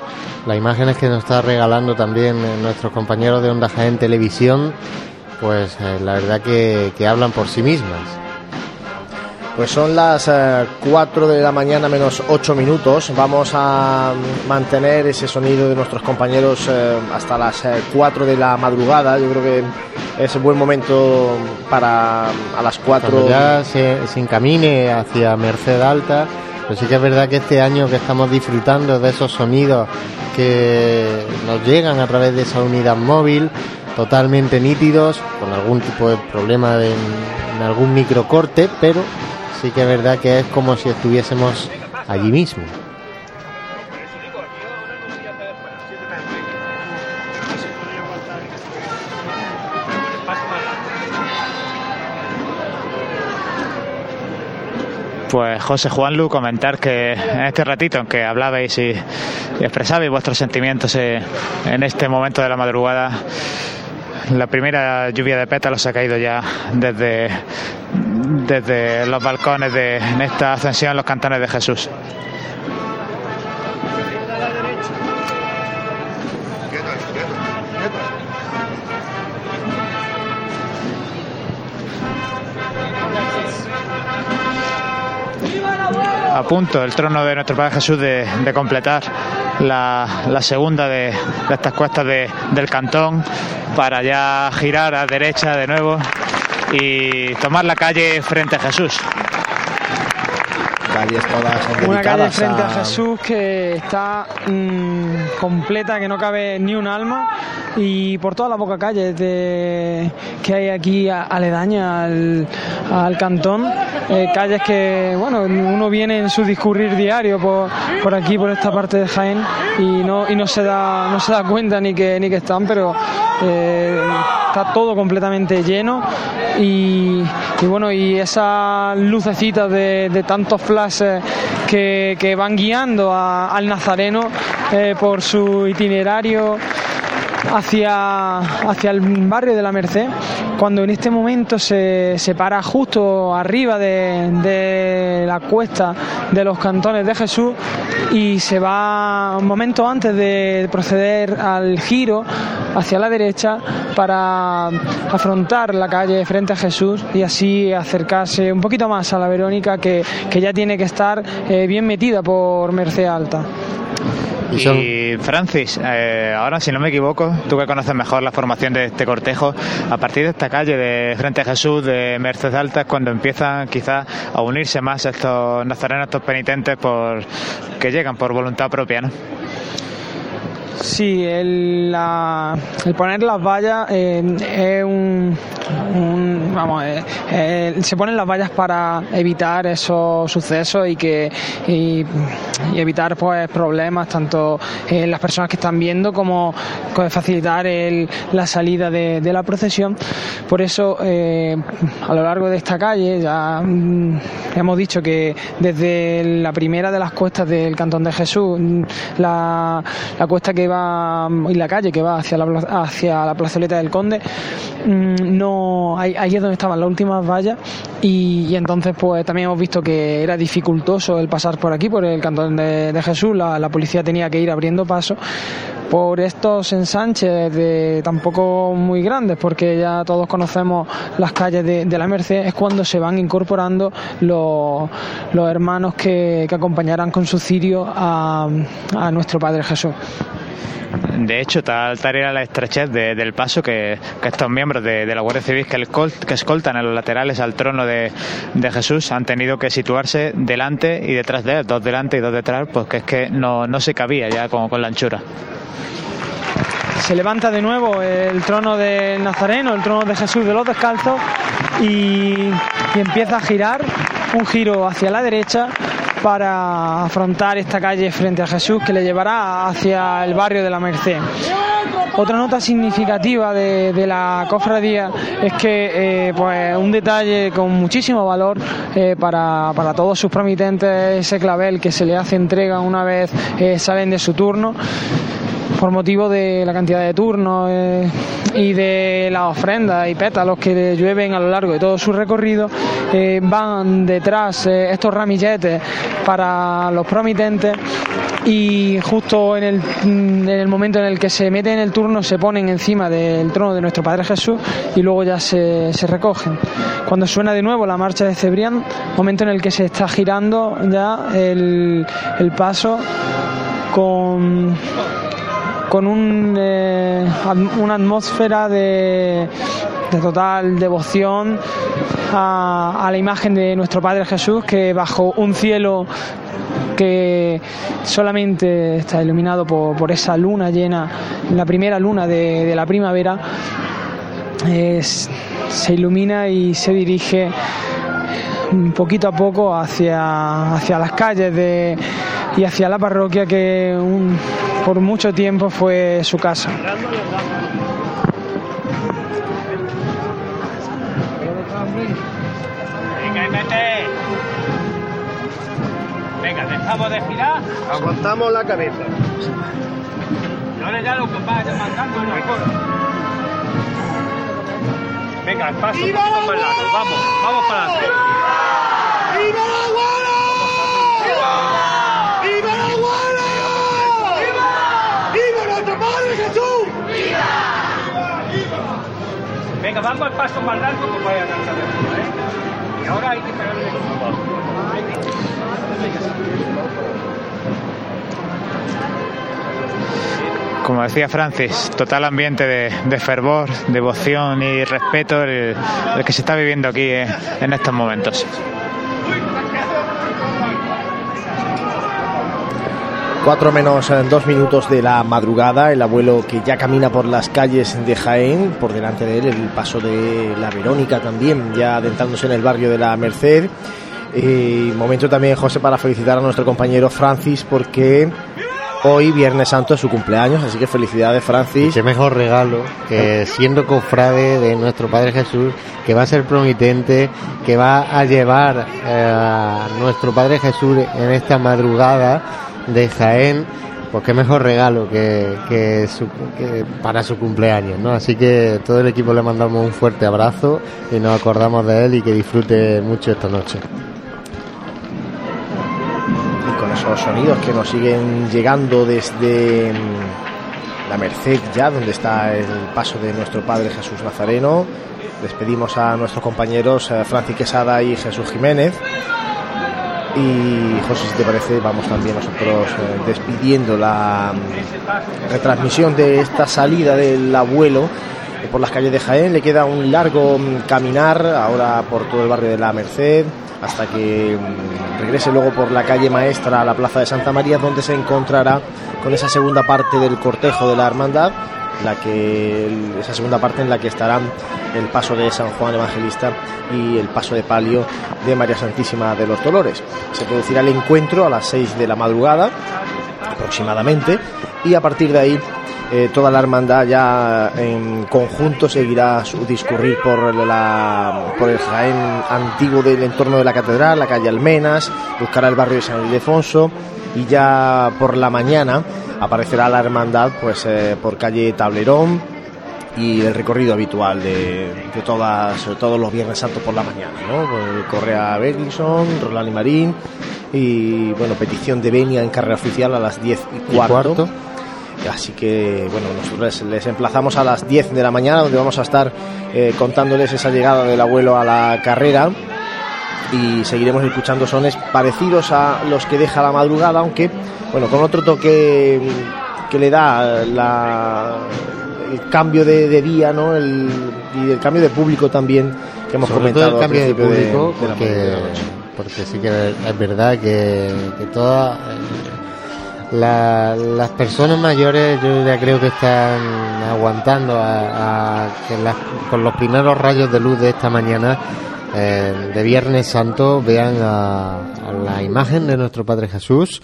Las imágenes que nos está regalando también eh, nuestros compañeros de Onda Jaén Televisión, pues eh, la verdad que, que hablan por sí mismas. Pues son las 4 de la mañana menos 8 minutos. Vamos a mantener ese sonido de nuestros compañeros eh, hasta las 4 de la madrugada. Yo creo que es buen momento para a las 4. Cuando ya se, se encamine hacia Merced Alta, pero sí que es verdad que este año que estamos disfrutando de esos sonidos que nos llegan a través de esa unidad móvil, totalmente nítidos, con algún tipo de problema de, en algún microcorte, pero sí que es verdad que es como si estuviésemos allí mismo. Pues José Juanlu, comentar que en este ratito en que hablabais y, expresabais vuestros sentimientos eh, en este momento de la madrugada, la primera lluvia de pétalos ha caído ya desde, desde los balcones de en esta ascensión los cantones de Jesús. A punto el trono de nuestro Padre Jesús de, completar la, segunda de, estas cuestas de, del cantón para ya girar a derecha de nuevo y tomar la calle frente a Jesús. Calles todas Una calle frente a... a Jesús que está mmm, completa, que no cabe ni un alma y por toda la poca calle de, que hay aquí aledaña al, al cantón, eh, calles que bueno uno viene en su discurrir diario por, por aquí por esta parte de Jaén y no y no se da no se da cuenta ni que ni que están, pero eh, está todo completamente lleno y, bueno y esas lucecitas de, de tantos flashes que, que, van guiando a, al nazareno eh, por su itinerario hacia, hacia el barrio de la Merced, cuando en este momento se, se para justo arriba de, de, la cuesta de los cantones de Jesús y se va un momento antes de proceder al giro hacia la derecha para afrontar la calle frente a Jesús y así acercarse un poquito más a la Verónica que, que ya tiene que estar eh, bien metida por Merced Alta. Y Francis, eh, ahora si no me equivoco, tú que conoces mejor la formación de este cortejo, a partir de esta calle de Frente a Jesús, de Mercedes Alta, es cuando empiezan quizás a unirse más estos nazarenos, estos penitentes por que llegan por voluntad propia, ¿no? Sí, el, la, el, poner las vallas eh, es un, vamos, eh, eh, se ponen las vallas para evitar esos sucesos y que y, evitar pues problemas tanto en las personas que están viendo como facilitar el, la salida de, la procesión. Por eso a lo largo de esta calle ya mm, hemos dicho que desde la primera de las cuestas del Cantón de Jesús, la, la cuesta que va y la calle que va hacia la, hacia la plazoleta del Conde, no ahí, ahí es donde estaban las últimas vallas y, entonces pues también hemos visto que era dificultoso el pasar por aquí, por el Cantón de, Jesús, la, la policía tenía que ir abriendo paso por estos ensanches de tampoco muy grandes, porque ya todos conocemos las calles de, de la Merced, es cuando se van incorporando los, los hermanos que, que, acompañarán con su cirio a, a nuestro Padre Jesús. De hecho, tal, tal era la estrechez de, del paso que, que, estos miembros de, la Guardia Civil que, que, escoltan a los laterales al trono de, Jesús han tenido que situarse delante y detrás de él, dos delante y dos detrás, porque es que no, no se cabía ya con, con la anchura. Se levanta de nuevo el trono del Nazareno, el trono de Jesús de los Descalzos y, empieza a girar, un giro hacia la derecha para afrontar esta calle frente a Jesús que le llevará hacia el barrio de la Merced. Otra nota significativa de, la cofradía es que eh, pues un detalle con muchísimo valor eh, para, para, todos sus promitentes, ese clavel que se le hace entrega una vez eh, salen de su turno por motivo de la cantidad de turnos eh, y de las ofrendas y pétalos que llueven a lo largo de todo su recorrido, eh, van detrás eh, estos ramilletes para los promitentes y justo en el, mm, en el momento en el que se meten en el turno se ponen encima del trono de nuestro Padre Jesús y luego ya se, se recogen. Cuando suena de nuevo la marcha de Cebrián, momento en el que se está girando ya el, el paso con con un, eh, una atmósfera de, total devoción a, la imagen de nuestro Padre Jesús que bajo un cielo que solamente está iluminado por, esa luna llena, la primera luna de, la primavera, se ilumina y se dirige poquito a poco hacia, hacia las calles de, y hacia la parroquia que un, por mucho tiempo fue su casa. Venga, mete. Venga, dejamos de girar. Aguantamos la cabeza. Y ahora ya lo que vaya mandando no Venga, el paso un poquito más largo. Vamos, vamos para adelante. ¡Viva! ¡Viva la abuela! ¡Viva! ¡Viva nuestro Padre Jesús! Venga, vamos al paso más largo que vaya a cantar ¿eh? Y ahora hay que pegarle como decía Francis, total ambiente de, de fervor, devoción y respeto el, el, que se está viviendo aquí eh, en estos momentos. Cuatro menos dos minutos de la madrugada, el abuelo que ya camina por las calles de Jaén, por delante de él el paso de la Verónica también, ya adentrándose en el barrio de la Merced. Y momento también, José, para felicitar a nuestro compañero Francis porque hoy, Viernes Santo, es su cumpleaños, así que felicidades, Francis. Y qué mejor regalo que siendo cofrade de nuestro Padre Jesús, que va a ser promitente, que va a llevar eh, a nuestro Padre Jesús en esta madrugada de Jaén, pues qué mejor regalo que, que, su, que, para su cumpleaños, ¿no? Así que todo el equipo le mandamos un fuerte abrazo y nos acordamos de él y que disfrute mucho esta noche. Y con esos sonidos que nos siguen llegando desde la Merced ya, donde está el paso de nuestro Padre Jesús Nazareno, despedimos a nuestros compañeros eh, Francis Quesada y Jesús Jiménez. Y José, si te parece, vamos también nosotros eh, despidiendo la retransmisión de esta salida del abuelo eh, por las calles de Jaén. Le queda un largo um, caminar ahora por todo el barrio de la Merced hasta que um, regrese luego por la calle Maestra a la Plaza de Santa María, donde se encontrará con esa segunda parte del cortejo de la hermandad la que esa segunda parte en la que estarán el paso de San Juan Evangelista y el paso de palio de María Santísima de los Dolores. Se producirá el encuentro a las 6 de la madrugada aproximadamente y a partir de ahí eh, toda la hermandad ya en conjunto seguirá su discurrir por, por el Jaén antiguo del entorno de la catedral, la calle Almenas, buscará el barrio de San Ildefonso y ya por la mañana aparecerá la hermandad pues eh, por calle Tablerón y el recorrido habitual de, de todas todos los viernes santos por la mañana ¿no? Pues, Correa Bergson, Roland y Marín y bueno petición de venia en carrera oficial a las 10 y cuarto, ¿Y cuarto? así que bueno nosotros les emplazamos a las 10 de la mañana donde vamos a estar eh, contándoles esa llegada del abuelo a la carrera y seguiremos escuchando sones parecidos a los que deja la madrugada, aunque bueno, con otro toque que le da la, el cambio de, de día, ¿no? El, y el cambio de público también que hemos Sobre comentado. todo el cambio de público, de, de porque, sí que es verdad que, que todas eh, la, las personas mayores yo ya creo que están aguantando a, a que las, con los primeros rayos de luz de esta mañana eh, de Viernes Santo vean a, la imagen de nuestro Padre Jesús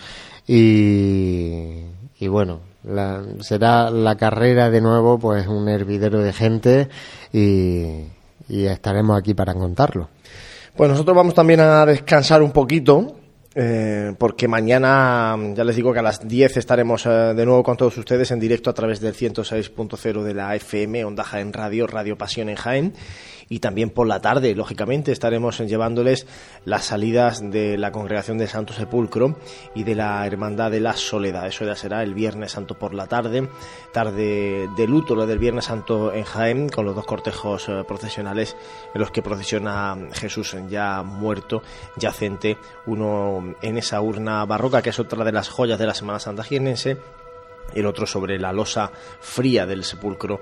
y, y bueno, la, será la carrera de nuevo pues un hervidero de gente y, y estaremos aquí para contarlo. Pues nosotros vamos también a descansar un poquito eh, porque mañana, ya les digo que a las 10 estaremos eh, de nuevo con todos ustedes en directo a través del 106.0 de la FM, Onda Jaén Radio, Radio Pasión en Jaén y también por la tarde, lógicamente, estaremos llevándoles las salidas de la Congregación de Santo Sepulcro y de la Hermandad de la Soledad. Eso ya será el Viernes Santo por la tarde, tarde de luto, lo del Viernes Santo en Jaén, con los dos cortejos eh, procesionales en los que procesiona Jesús ya muerto, yacente, uno en esa urna barroca, que es otra de las joyas de la Semana Santa jienense, el otro sobre la losa fría del sepulcro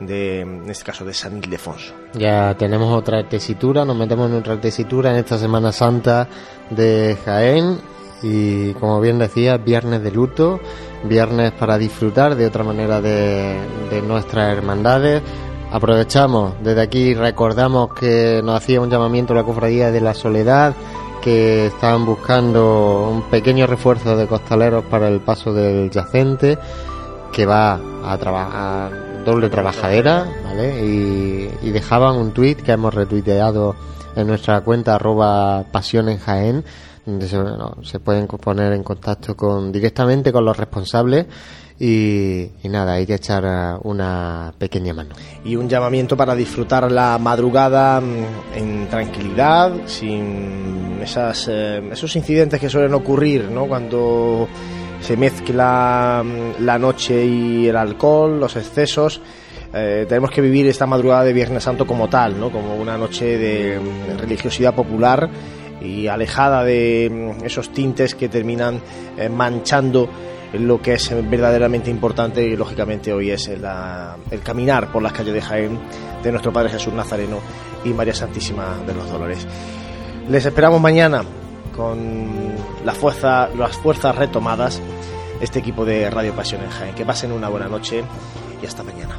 de, en este caso, de San Ildefonso. Ya tenemos otra tesitura, nos metemos en otra tesitura en esta Semana Santa de Jaén y como bien decía, viernes de luto, viernes para disfrutar de otra manera de, de nuestras hermandades. Aprovechamos desde aquí, recordamos que nos hacía un llamamiento la Cofradía de la Soledad, que estaban buscando un pequeño refuerzo de costaleros para el paso del yacente, que va a trabajar doble trabajadera, ¿vale? Y, dejaban un tweet que hemos retuiteado en nuestra cuenta arroba pasión en Jaén, donde se, pueden poner en contacto con directamente con los responsables y, nada, hay que echar eh, una pequeña mano. Y un llamamiento para disfrutar la madrugada mm, en tranquilidad, sin esas, eh, esos incidentes que suelen ocurrir, ¿no? Cuando se mezcla mm, la noche y el alcohol, los excesos. Eh, tenemos que vivir esta madrugada de Viernes Santo como tal, ¿no? como una noche de mm, religiosidad popular y alejada de mm, esos tintes que terminan eh, manchando lo que es verdaderamente importante y lógicamente hoy es el, caminar por las calles de Jaén de nuestro Padre Jesús Nazareno y María Santísima de los Dolores. Les esperamos mañana con la fuerza, las fuerzas retomadas este equipo de Radio Pasión en Jaén. Que pasen una buena noche y hasta mañana.